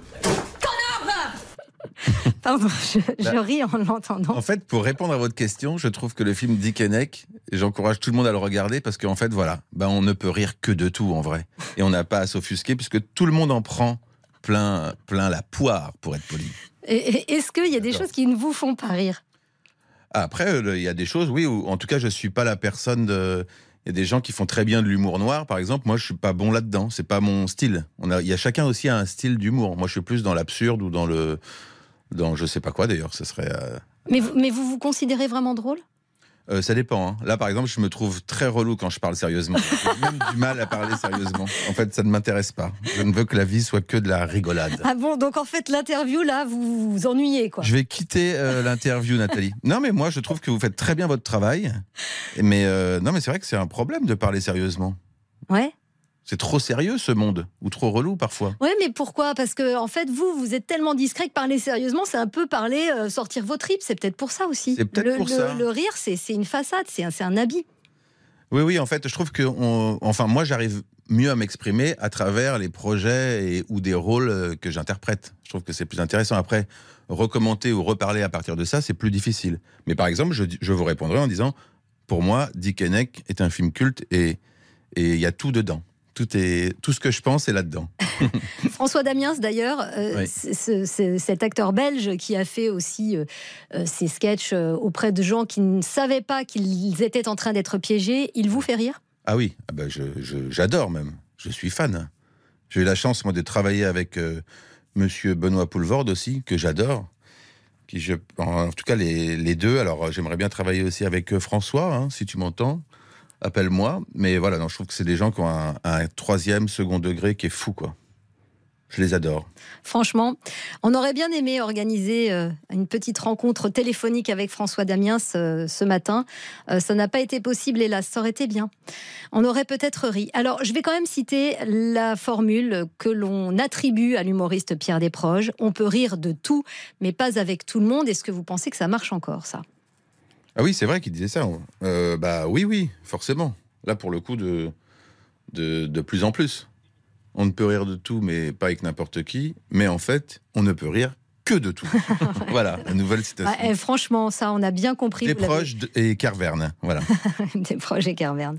Pardon, je, je ris en l'entendant. En fait, pour répondre à votre question, je trouve que le film Dick et j'encourage tout le monde à le regarder parce qu'en fait, voilà, ben on ne peut rire que de tout en vrai. Et on n'a pas à s'offusquer puisque tout le monde en prend plein, plein la poire, pour être poli. Est-ce qu'il y a des choses qui ne vous font pas rire? Après, il y a des choses, oui, où en tout cas, je suis pas la personne de. Il y a des gens qui font très bien de l'humour noir, par exemple. Moi, je suis pas bon là-dedans. C'est pas mon style. On il y a chacun aussi un style d'humour. Moi, je suis plus dans l'absurde ou dans le, dans je sais pas quoi d'ailleurs. Ce serait. euh, mais vous vous considérez vraiment drôle? Euh, ça dépend. hein. Là, par exemple, je me trouve très relou quand je parle sérieusement. J'ai même du mal à parler sérieusement. En fait, ça ne m'intéresse pas. Je ne veux que la vie soit que de la rigolade. Ah bon, donc en fait, l'interview, là, vous vous ennuyez, quoi. Je vais quitter euh, l'interview, Nathalie. Non, mais moi, je trouve que vous faites très bien votre travail. Mais euh, non, mais c'est vrai que c'est un problème de parler sérieusement. Ouais. C'est trop sérieux ce monde, ou trop relou parfois. Ouais, mais pourquoi? Parce que en fait, vous, vous êtes tellement discret que parler sérieusement, c'est un peu parler, euh, sortir vos tripes. C'est peut-être pour ça aussi. C'est peut-être le, pour le- ça. le rire, c'est une façade, c'est un, un habit. Oui, oui, en fait, je trouve que, on- enfin, moi, j'arrive mieux à m'exprimer à travers les projets et, ou des rôles euh, que j'interprète. Je trouve que c'est plus intéressant. Après, recommenter ou reparler à partir de ça, c'est plus difficile. Mais par exemple, je, je vous répondrai en disant, pour moi, Dick Henneck est un film culte et et il y a tout dedans. Tout est, tout ce que je pense est là-dedans. François Damiens, d'ailleurs, euh, Oui. cet acteur belge qui a fait aussi euh, euh, ses sketchs euh, auprès de gens qui ne savaient pas qu'ils étaient en train d'être piégés, il vous fait rire? Ah oui, ah ben j'adore même. Je suis fan. J'ai eu la chance, moi, de travailler avec euh, Monsieur Benoît Poulvorde aussi, que j'adore. Qui je, en, en tout cas, les, les deux. Alors, j'aimerais bien travailler aussi avec François, hein, si tu m'entends. Appelle-moi. Mais voilà, je trouve que c'est des gens qui ont un, un troisième, second degré qui est fou, quoi. Je les adore. Franchement, on aurait bien aimé organiser euh, une petite rencontre téléphonique avec François Damiens euh, ce matin. Euh, ça n'a pas été possible, hélas. Ça aurait été bien. On aurait peut-être ri. Alors, je vais quand même citer la formule que l'on attribue à l'humoriste Pierre Desproges. On peut rire de tout, mais pas avec tout le monde. Est-ce que vous pensez que ça marche encore, ça? Ah oui, c'est vrai qu'il disait ça. Euh, bah oui, oui, forcément. Là, pour le coup, de, de, de plus en plus. On ne peut rire de tout, mais pas avec n'importe qui. Mais en fait, on ne peut rire que de tout. voilà, la nouvelle citation. Ah, eh, Franchement, ça, on a bien compris. Des proches et Carverne. Voilà. des projets Carverne.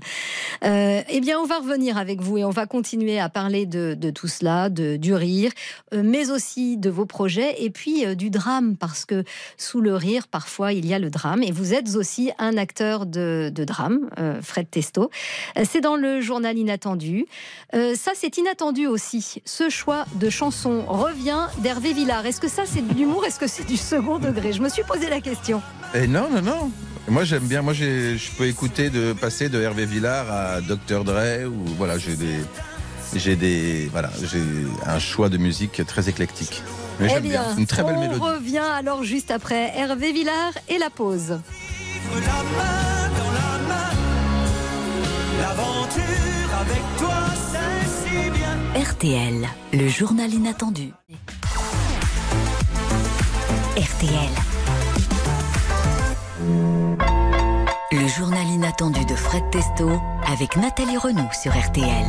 Euh, eh bien, on va revenir avec vous et on va continuer à parler de, de tout cela, de, du rire, euh, mais aussi de vos projets et puis euh, du drame, parce que sous le rire, parfois, il y a le drame. Et vous êtes aussi un acteur de, de drame, euh, Fred Testo. C'est dans le journal Inattendu. Ça, c'est inattendu aussi. Ce choix de chanson revient d'Hervé Villard. Est-ce que ça, c'est de l'humour Est-ce que c'est du second degré? Je me suis posé la question. Et non, non, non. Moi, j'aime bien. Moi, j'ai- je peux écouter de passer de Hervé Villard à Dr. Dre ou voilà, j'ai des, j'ai des, voilà, j'ai un choix de musique très éclectique. Mais Eh j'aime bien. une très belle on mélodie. revient alors juste après Hervé Villard et la pause. L'aventure avec toi, c'est si bien. RTL, le journal inattendu. RTL. Le journal inattendu de Fred Testo avec Nathalie Renaud sur RTL.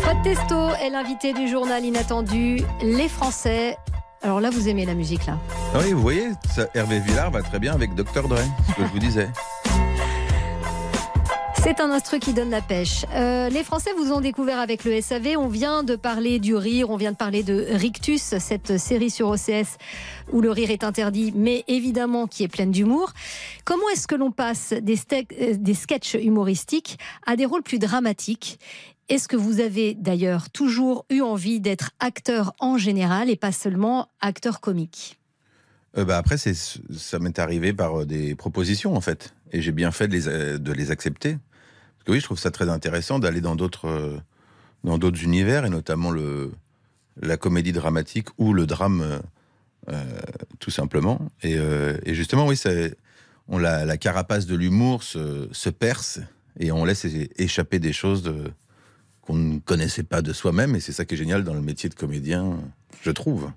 Fred Testo est l'invité du journal inattendu. Les Français. Alors là, vous aimez la musique là Ah oui, vous voyez, ça, Hervé Villard va très bien avec Dr. Dre, ce que je vous disais. C'est un instru qui donne la pêche. Euh, les Français vous ont découvert avec le SAV. On vient de parler du rire, on vient de parler de Rictus, cette série sur OCS où le rire est interdit, mais évidemment qui est pleine d'humour. Comment est-ce que l'on passe des, euh, des sketchs humoristiques à des rôles plus dramatiques? Est-ce que vous avez d'ailleurs toujours eu envie d'être acteur en général et pas seulement acteur comique? Euh, bah après, ça m'est arrivé par des propositions, en fait. Et j'ai bien fait de les accepter. Oui, je trouve ça très intéressant d'aller dans d'autres, dans d'autres univers, et notamment le, la comédie dramatique ou le drame, tout simplement. Et, justement, oui, on la, la carapace de l'humour se, se, perce et on laisse échapper des choses qu'on ne connaissait pas de soi-même. Et c'est ça qui est génial dans le métier de comédien, je trouve.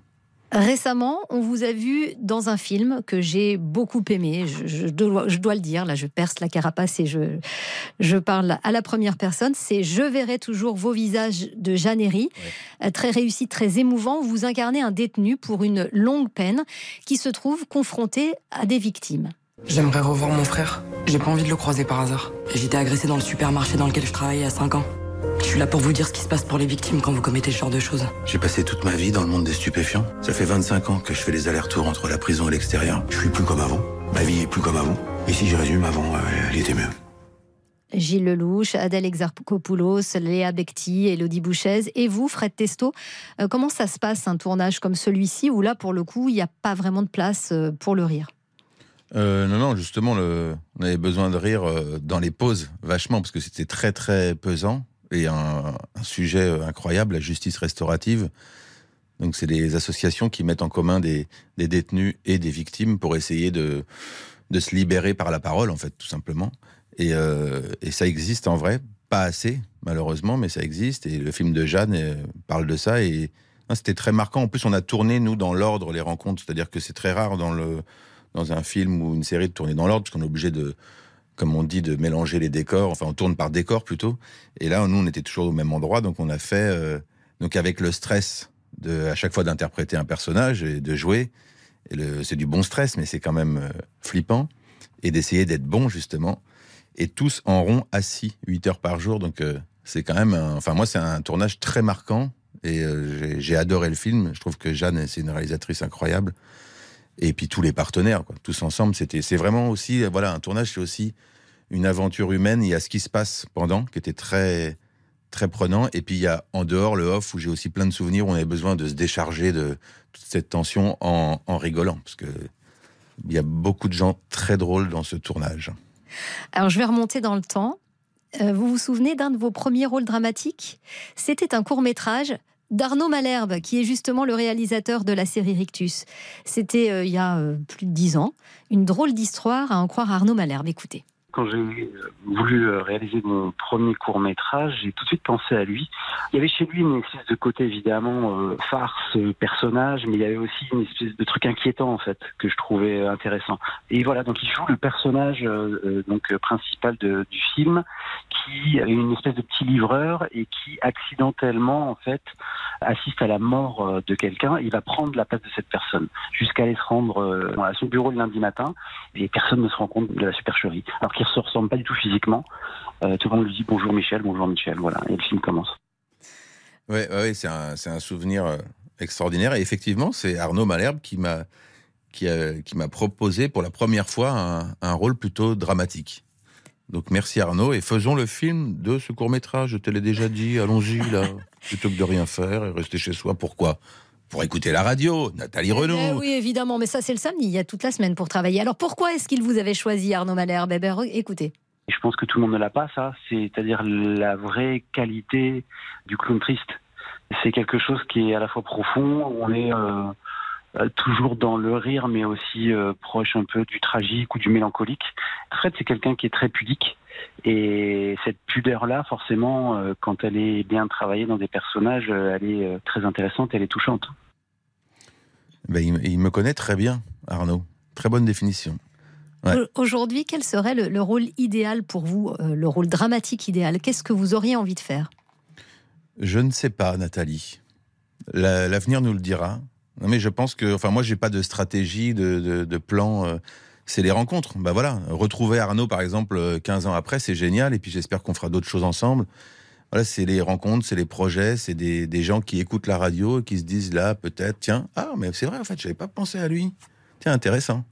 Récemment, on vous a vu dans un film que j'ai beaucoup aimé. Je, dois, je, dois, le dire, là, je perce la carapace et je, je parle à la première personne. C'est Je verrai toujours vos visages de Jeanne Herry. Euh, très réussi, très émouvant. Vous incarnez un détenu pour une longue peine qui se trouve confronté à des victimes. J'aimerais revoir mon frère. J'ai pas envie de le croiser par hasard. J'étais agressé dans le supermarché dans lequel je travaillais à 5 ans. Je suis là pour vous dire ce qui se passe pour les victimes quand vous commettez ce genre de choses. J'ai passé toute ma vie dans le monde des stupéfiants. Ça fait 25 ans que je fais les allers-retours entre la prison et l'extérieur. Je suis plus comme avant. Ma vie est plus comme avant. Et si je résume, avant, euh, elle était mieux. Gilles Lelouch, Adèle Exarchopoulos, Léa Becti, Elodie Bouchez et vous, Fred Testo. Euh, comment ça se passe un tournage comme celui-ci où là, pour le coup, il n'y a pas vraiment de place euh, pour le rire? Non, non, justement, le... on avait besoin de rire dans les pauses, vachement, parce que c'était très, très pesant et un, sujet euh, incroyable, la justice restaurative. Donc, c'est des associations qui mettent en commun des, détenus et des victimes pour essayer de, se libérer par la parole, en fait, tout simplement. Et, euh, et ça existe en vrai, pas assez, malheureusement, mais ça existe. Et le film de Jeanne euh, parle de ça. Et c'était très marquant. En plus, on a tourné, nous, dans l'ordre, les rencontres. C'est-à-dire que c'est très rare dans, dans un film ou une série de tourner dans l'ordre, parce qu'on est obligé de, comme on dit, de mélanger les décors. Enfin, on tourne par décor plutôt. Et là, nous, on était toujours au même endroit, donc on a fait, euh, donc avec le stress de à chaque fois d'interpréter un personnage et de jouer. C'est du bon stress, mais c'est quand même euh, flippant et d'essayer d'être bon justement. Et tous en rond, assis, 8 heures par jour. Donc euh, c'est quand même, enfin moi, c'est un tournage très marquant et j'ai adoré le film. Je trouve que Jeanne, c'est une réalisatrice incroyable et puis tous les partenaires, tous ensemble. C'était, c'est vraiment aussi, voilà, un tournage, c'est aussi une aventure humaine. Il y a ce qui se passe pendant, qui était très, très prenant. Et puis il y a en dehors le off où j'ai aussi plein de souvenirs où on avait besoin de se décharger de toute cette tension en, en rigolant, parce que il y a beaucoup de gens très drôles dans ce tournage. Alors je vais remonter dans le temps. Euh, vous vous souvenez d'un de vos premiers rôles dramatiques? C'était un court métrage d'Arnaud Malherbe, qui est justement le réalisateur de la série Rictus. C'était euh, il y a euh, plus de dix ans. Une drôle d'histoire à en croire Arnaud Malherbe. Écoutez. Quand j'ai voulu euh, réaliser mon premier court métrage, j'ai tout de suite pensé à lui. Il y avait chez lui une espèce de côté évidemment euh, farce, euh, personnage, mais il y avait aussi une espèce de truc inquiétant en fait que je trouvais intéressant. Et voilà, donc il joue le personnage donc principal du film, qui est une espèce de petit livreur et qui accidentellement en fait assiste à la mort de quelqu'un. Il va prendre la place de cette personne jusqu'à aller se rendre à son bureau le lundi matin et personne ne se rend compte de la supercherie. Alors ne se ressemble pas du tout physiquement. Euh, tout le monde lui dit bonjour Michel, bonjour Michel, voilà, et le film commence. Oui, ouais, c'est un, un, souvenir euh, extraordinaire. Et effectivement, c'est Arnaud Malherbe qui m'a qui, qui m'a proposé pour la première fois un, un, rôle plutôt dramatique. Donc merci Arnaud et faisons le film de ce court métrage. Je te l'ai déjà dit. Allons-y là, plutôt que de rien faire et rester chez soi. Pourquoi? Pour écouter la radio, Nathalie Renaud. Eh oui, évidemment, mais ça c'est le samedi, il y a toute la semaine pour travailler. Alors pourquoi est-ce qu'il vous avait choisi Arnaud Malherbe eh ben, Écoutez. Je pense que tout le monde ne l'a pas, ça. C'est-à-dire la vraie qualité du clown triste. C'est quelque chose qui est à la fois profond, on est euh, euh, toujours dans le rire, mais aussi euh, proche un peu du tragique ou du mélancolique. Fred, c'est quelqu'un qui est très pudique. Et cette pudeur-là, forcément, quand elle est bien travaillée dans des personnages, elle est très intéressante, elle est touchante. Ben, il, me connaît très bien, Arnaud. Très bonne définition. Aujourd'hui, quel serait le, rôle idéal pour vous, euh, le rôle dramatique idéal? Qu'est-ce que vous auriez envie de faire? Je ne sais pas, Nathalie. L'avenir nous le dira. Non, mais je pense que, enfin, moi, j'ai pas de stratégie, de, plan. Euh, c'est les rencontres. Bah voilà, retrouver Arnaud, par exemple, 15 ans après, c'est génial. Et puis j'espère qu'on fera d'autres choses ensemble. Voilà, c'est les rencontres, c'est les projets, c'est des, gens qui écoutent la radio et qui se disent là, peut-être, tiens, ah, mais c'est vrai, en fait, j'avais pas pensé à lui. Tiens, intéressant.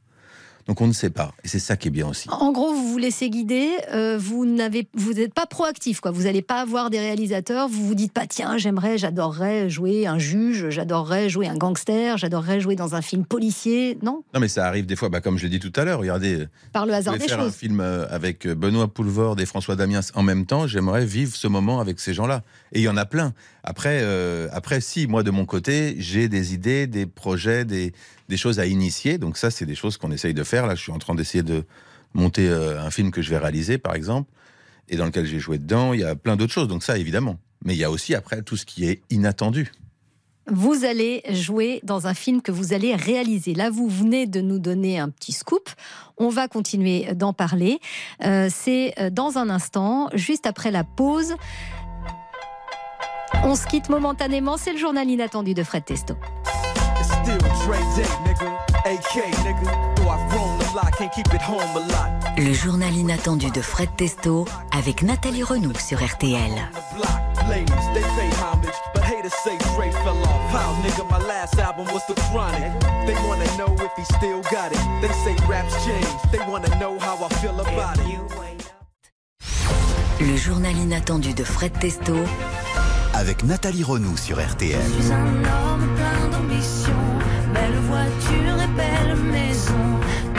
Donc on ne sait pas. Et c'est ça qui est bien aussi. En gros, vous vous laissez guider, euh, vous n'avez, vous n'êtes pas proactif, quoi. Vous n'allez pas avoir des réalisateurs, vous vous dites pas, tiens, j'aimerais, j'adorerais jouer un juge, j'adorerais jouer un gangster, j'adorerais jouer dans un film policier, non? Non, mais ça arrive des fois, bah, comme je l'ai dit tout à l'heure, regardez. Par le hasard des faire un film euh, avec Benoît Poulvord et François Damiens en même temps, j'aimerais vivre ce moment avec ces gens-là. Et il y en a plein. Après, euh, après, si, moi, de mon côté, j'ai des idées, des projets, des, choses à initier. Donc ça, c'est des choses qu'on essaye de faire. Là, je suis en train d'essayer de monter euh, un film que je vais réaliser, par exemple, et dans lequel j'ai joué dedans. Il y a plein d'autres choses. Donc ça, évidemment. Mais il y a aussi, après, tout ce qui est inattendu. Vous allez jouer dans un film que vous allez réaliser. Là, vous venez de nous donner un petit scoop. On va continuer d'en parler. Euh, c'est dans un instant, juste après la pause. On se quitte momentanément. C'est le journal inattendu de Fred Testo. Le journal inattendu de Fred Testo avec Nathalie Renaud sur RTL. Ladies, they pay homage, but haters say Dre fell off. How, nigga, my last album was The Chronic. They wanna know if he still got it. They say raps change. They wanna know how I feel about it. Le journal inattendu de Fred Testo Avec Nathalie Renaud sur RTL. Je suis un homme plein d'ambition, belle voiture et belle maison.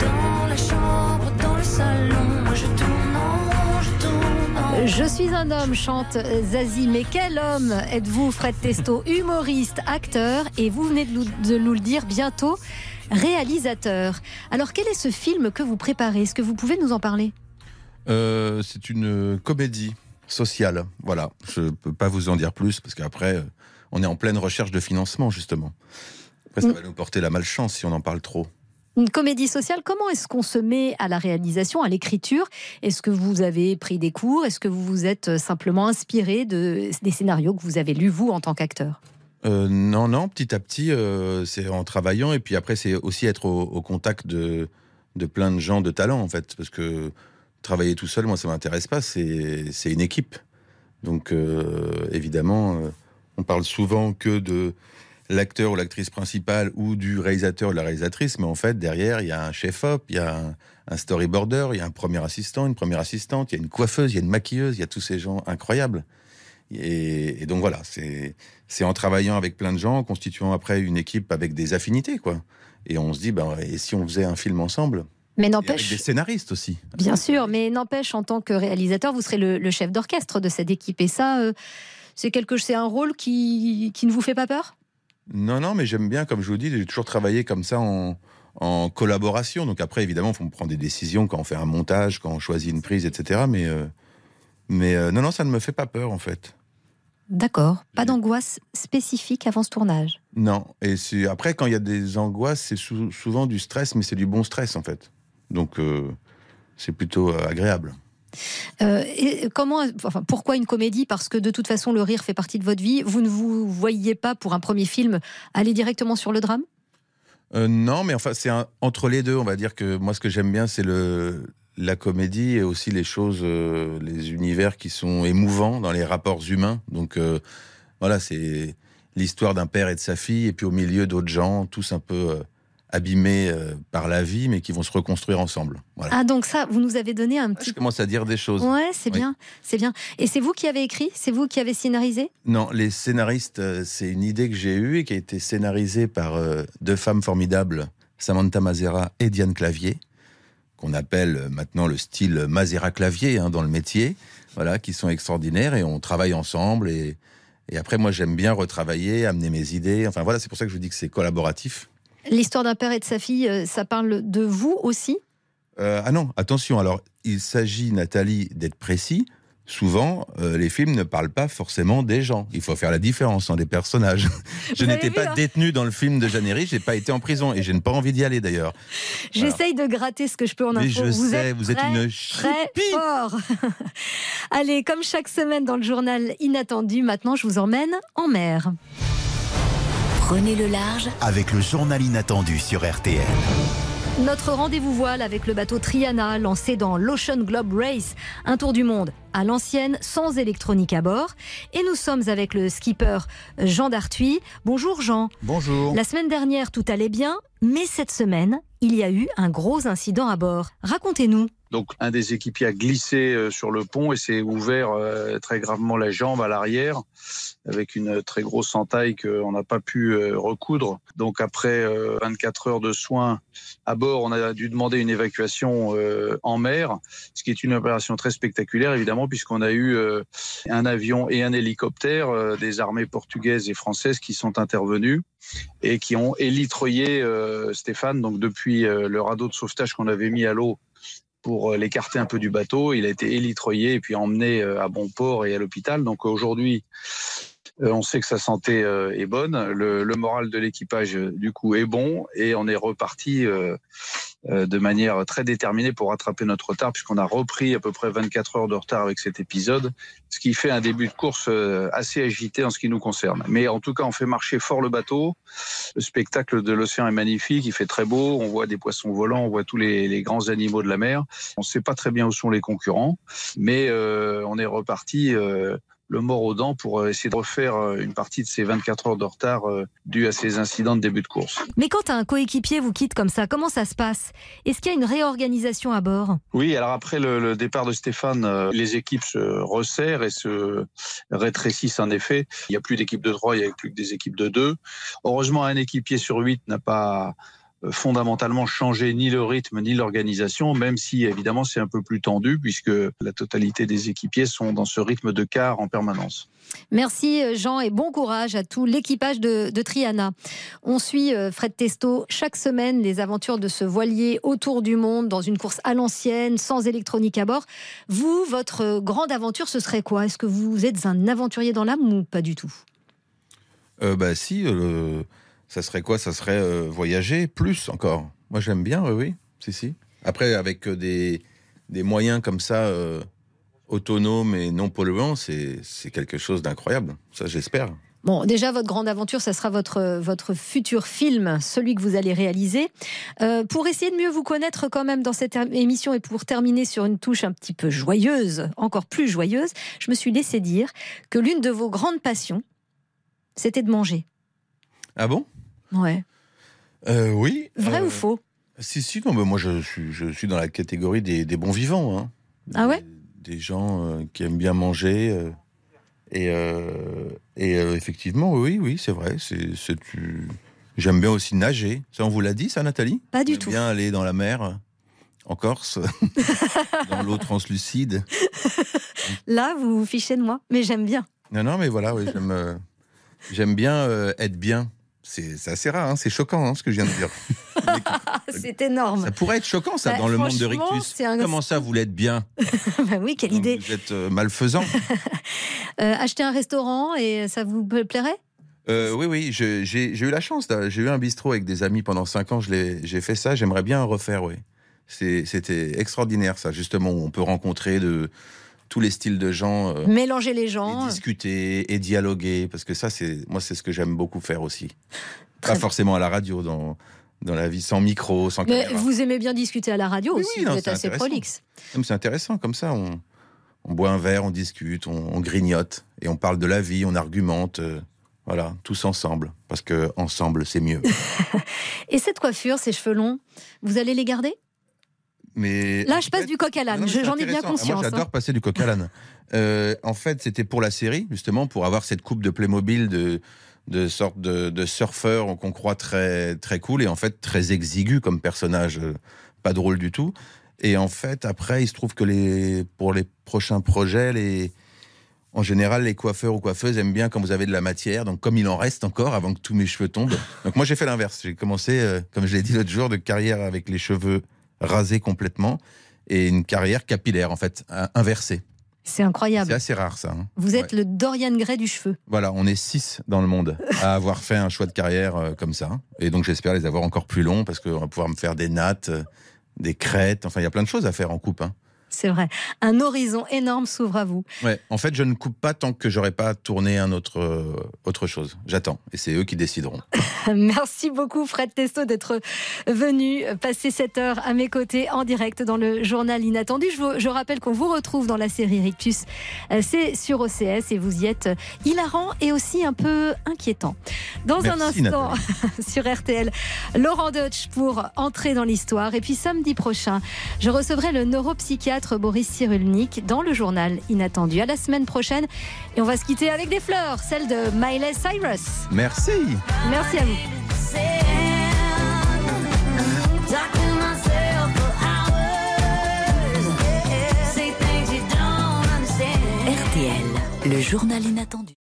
Dans la chambre, dans le salon, je tourne en rond, je tourne en rond. Je suis un homme, chante Zazie. Mais quel homme êtes-vous, Fred Testo Humoriste, acteur, et vous venez de nous, de nous le dire bientôt, réalisateur. Alors, quel est ce film que vous préparez? Est-ce que vous pouvez nous en parler? Euh, c'est une comédie sociale. Voilà. Je ne peux pas vous en dire plus parce qu'après, euh, on est en pleine recherche de financement, justement. Après, ça va nous porter la malchance si on en parle trop. Une comédie sociale, comment est-ce qu'on se met à la réalisation, à l'écriture? Est-ce que vous avez pris des cours? Est-ce que vous vous êtes simplement inspiré de, des scénarios que vous avez lus, vous, en tant qu'acteur? Euh, non, non, petit à petit, euh, c'est en travaillant. Et puis après, c'est aussi être au, au contact de, de plein de gens de talent, en fait. Parce que travailler tout seul, moi, ça m'intéresse pas. C'est une équipe. Donc, euh, évidemment, euh, on parle souvent que de l'acteur ou l'actrice principale ou du réalisateur ou de la réalisatrice. Mais en fait, derrière, il y a un chef-op, il y a un, un storyboarder, il y a un premier assistant, une première assistante, il y a une coiffeuse, il y a une maquilleuse, il y a tous ces gens incroyables. Et, donc voilà, c'est en travaillant avec plein de gens, en constituant après une équipe avec des affinités, quoi. Et on se dit, ben, et si on faisait un film ensemble? Mais n'empêche, des scénaristes aussi. bien sûr, mais n'empêche, en tant que réalisateur, vous serez le, le chef d'orchestre de cette équipe. Et ça, euh, c'est quelque, c'est un rôle qui, qui ne vous fait pas peur? Non, non, mais j'aime bien, comme je vous dis, j'ai toujours travaillé comme ça en, en collaboration. Donc après, évidemment, faut prendre des décisions quand on fait un montage, quand on choisit une prise, etc. Mais, euh, mais euh, non, non, ça ne me fait pas peur, en fait. D'accord. Pas d'angoisse spécifique avant ce tournage? Non. Et après, quand il y a des angoisses, c'est sou- souvent du stress, mais c'est du bon stress, en fait. Donc, euh, c'est plutôt euh, agréable. Euh, et comment, enfin, pourquoi une comédie? Parce que de toute façon, le rire fait partie de votre vie. Vous ne vous voyiez pas pour un premier film aller directement sur le drame? Euh, non, mais enfin, c'est entre les deux. On va dire que moi, ce que j'aime bien, c'est le la comédie et aussi les choses, euh, les univers qui sont émouvants dans les rapports humains. Donc voilà, c'est l'histoire d'un père et de sa fille, et puis au milieu d'autres gens, tous un peu abîmés euh, par la vie, mais qui vont se reconstruire ensemble. Voilà. Ah, donc ça, vous nous avez donné un petit. Je commence à dire des choses. Ouais, c'est Oui. bien, c'est bien. Et c'est vous qui avez écrit C'est vous qui avez scénarisé? Non, les scénaristes, euh, c'est une idée que j'ai eue et qui a été scénarisée par euh, deux femmes formidables, Samantha Mazera et Diane Clavier, qu'on appelle maintenant le style Mazera Clavier hein, dans le métier, voilà, qui sont extraordinaires et on travaille ensemble et, et après moi j'aime bien retravailler, amener mes idées. Enfin voilà, c'est pour ça que je vous dis que c'est collaboratif. L'histoire d'un père et de sa fille, euh, ça parle de vous aussi? Euh, ah non, attention. Alors, il s'agit, Nathalie, d'être précis. Souvent, euh, les films ne parlent pas forcément des gens. Il faut faire la différence en des personnages. je n'étais pas hein? détenu dans le film de Jeanne Herry, j'ai pas été en prison et je n'ai pas envie d'y aller d'ailleurs. J'essaye de gratter ce que je peux en Mais info. je vous sais, êtes vous êtes une très fort. Allez, comme chaque semaine dans le journal Inattendu, maintenant je vous emmène en mer. Prenez le large Avec le journal inattendu sur RTL. Notre rendez-vous voile avec le bateau Triana lancé dans l'Ocean Globe Race, un tour du monde à l'ancienne sans électronique à bord. Et nous sommes avec le skipper Jean Dartuy. Bonjour Jean. Bonjour. La semaine dernière, tout allait bien, mais cette semaine, il y a eu un gros incident à bord. Racontez-nous. Donc un des équipiers a glissé euh, sur le pont et s'est ouvert euh, très gravement la jambe à l'arrière avec une très grosse entaille qu'on n'a pas pu euh, recoudre. Donc après 24 heures de soins à bord, on a dû demander une évacuation en mer, ce qui est une opération très spectaculaire évidemment puisqu'on a eu un avion et un hélicoptère des armées portugaises et françaises qui sont intervenus et qui ont élitroyé Stéphane. Donc depuis le radeau de sauvetage qu'on avait mis à l'eau pour euh, l'écarter un peu du bateau. Il a été élitroyé et puis emmené euh, à bon port et à l'hôpital. Donc aujourd'hui, euh, on sait que sa santé est bonne, le, moral de l'équipage du coup est bon et on est reparti de manière très déterminée pour rattraper notre retard, puisqu'on a repris à peu près 24 heures de retard avec cet épisode, ce qui fait un début de course euh, assez agité en ce qui nous concerne. Mais en tout cas, on fait marcher fort le bateau. Le spectacle de l'océan est magnifique, il fait très beau, on voit des poissons volants, on voit tous les, grands animaux de la mer. On ne sait pas très bien où sont les concurrents, mais euh, on est reparti le mort aux dents pour euh, essayer de refaire euh, une partie de ces 24 heures de retard euh, dû à ces incidents de début de course. Mais quand un coéquipier vous quitte comme ça, comment ça se passe? Est-ce qu'il y a une réorganisation à bord? Oui, alors après le, départ de Stéphane, les équipes se resserrent et se rétrécissent en effet. Il n'y a plus d'équipe de 3, il n'y a plus que des équipes de 2. Heureusement, un équipier sur 8 n'a pas fondamentalement changer ni le rythme ni l'organisation, même si évidemment c'est un peu plus tendu puisque la totalité des équipiers sont dans ce rythme de quart en permanence. Merci Jean et bon courage à tout l'équipage de, Triana. On suit euh, Fred Testo chaque semaine les aventures de ce voilier autour du monde dans une course à l'ancienne, sans électronique à bord. Vous, votre grande aventure, ce serait quoi? Est-ce que vous êtes un aventurier dans l'âme ou pas du tout? Euh, Bah si. Euh, ça serait quoi? Ça serait euh, voyager plus encore? Moi, j'aime bien, oui, oui, si, si. Après, avec euh, des, des moyens comme ça, euh, autonomes et non polluants, c'est quelque chose d'incroyable. Ça, j'espère. Bon, déjà, votre grande aventure, ça sera votre, votre futur film, celui que vous allez réaliser. pour essayer de mieux vous connaître quand même dans cette émission et pour terminer sur une touche un petit peu joyeuse, encore plus joyeuse, je me suis laissé dire que l'une de vos grandes passions, c'était de manger. Ah bon? Ouais. Euh, oui. Vrai ou euh, faux Si, si, non, mais moi je suis, je suis dans la catégorie des, bons vivants. Hein. Ah ouais Des gens euh, qui aiment bien manger. et, et effectivement, oui, oui, c'est vrai. C'est, J'aime bien aussi nager. Ça, on vous l'a dit, ça, Nathalie? Pas du tout. bien aller dans la mer, en Corse, dans l'eau translucide. Là, vous vous fichez de moi, mais j'aime bien. Non, non, mais voilà, oui, j'aime, j'aime bien être bien. C'est assez rare, hein, c'est choquant hein, ce que je viens de dire. c'est énorme. Ça pourrait être choquant, ça, bah, dans le monde de Rictus. Comment ça, vous l'êtes bien bah Oui, quelle idée. Vous êtes euh, malfaisant. euh, acheter un restaurant et ça vous plairait? Euh, oui, oui, j'ai eu la chance. J'ai eu un bistrot avec des amis pendant 5 ans. J'ai fait ça. J'aimerais bien refaire, oui. C'était extraordinaire, ça, justement. Où on peut rencontrer de, tous les styles de gens. Euh, Mélanger les gens. discuter et dialoguer, parce que ça, c'est moi, c'est ce que j'aime beaucoup faire aussi. Pas forcément à la radio, dans, dans la vie sans micro, sans Mais vous aimez bien discuter à la radio aussi, vous êtes assez prolixe. C'est intéressant, comme ça, on, on, boit un verre, on discute, on, grignote, et on parle de la vie, on argumente. Euh, voilà, tous ensemble, parce que ensemble, c'est mieux. et cette coiffure, ces cheveux longs, vous allez les garder? Là, je passe du coq à l'âne. J'en ai bien conscience. Moi, j'adore hein. passer du coq à l'âne. Euh, en fait, c'était pour la série, justement, pour avoir cette coupe de Playmobil de, de sorte de, de surfeur qu'on croit très, très cool et en fait très exigu comme personnage, euh, pas drôle du tout. Et en fait, après, il se trouve que les, pour les prochains projets, les, en général, les coiffeurs ou coiffeuses aiment bien quand vous avez de la matière. Donc, comme il en reste encore avant que tous mes cheveux tombent. Donc, moi, j'ai fait l'inverse. J'ai commencé, euh, comme je l'ai dit l'autre jour, de carrière avec les cheveux rasé complètement et une carrière capillaire, en fait, inversée. C'est incroyable. C'est assez rare, ça. Hein. Vous êtes le Dorian Gray du cheveu. Voilà, on est six dans le monde à avoir fait un choix de carrière euh, comme ça. Et donc, j'espère les avoir encore plus longs parce qu'on va pouvoir me faire des nattes, euh, des crêtes. Enfin, il y a plein de choses à faire en coupe. Hein. C'est vrai. Un horizon énorme s'ouvre à vous. Ouais. En fait, je ne coupe pas tant que j'aurai pas tourné un autre, euh, autre chose. J'attends. Et c'est eux qui décideront. Merci beaucoup, Fred Testo, d'être venu passer cette heure à mes côtés en direct dans le journal Inattendu. Je, vous- je rappelle qu'on vous retrouve dans la série Rictus. Euh, C'est sur OCS et vous y êtes hilarant et aussi un peu inquiétant. Dans un instant, sur RTL, Laurent Deutsch pour entrer dans l'histoire. Et puis samedi prochain, je recevrai le neuropsychiatre Boris Cyrulnik dans le journal Inattendu. À la semaine prochaine. Et on va se quitter avec des fleurs, celles de Miley Cyrus. Merci. Merci à vous. RTL, le journal inattendu.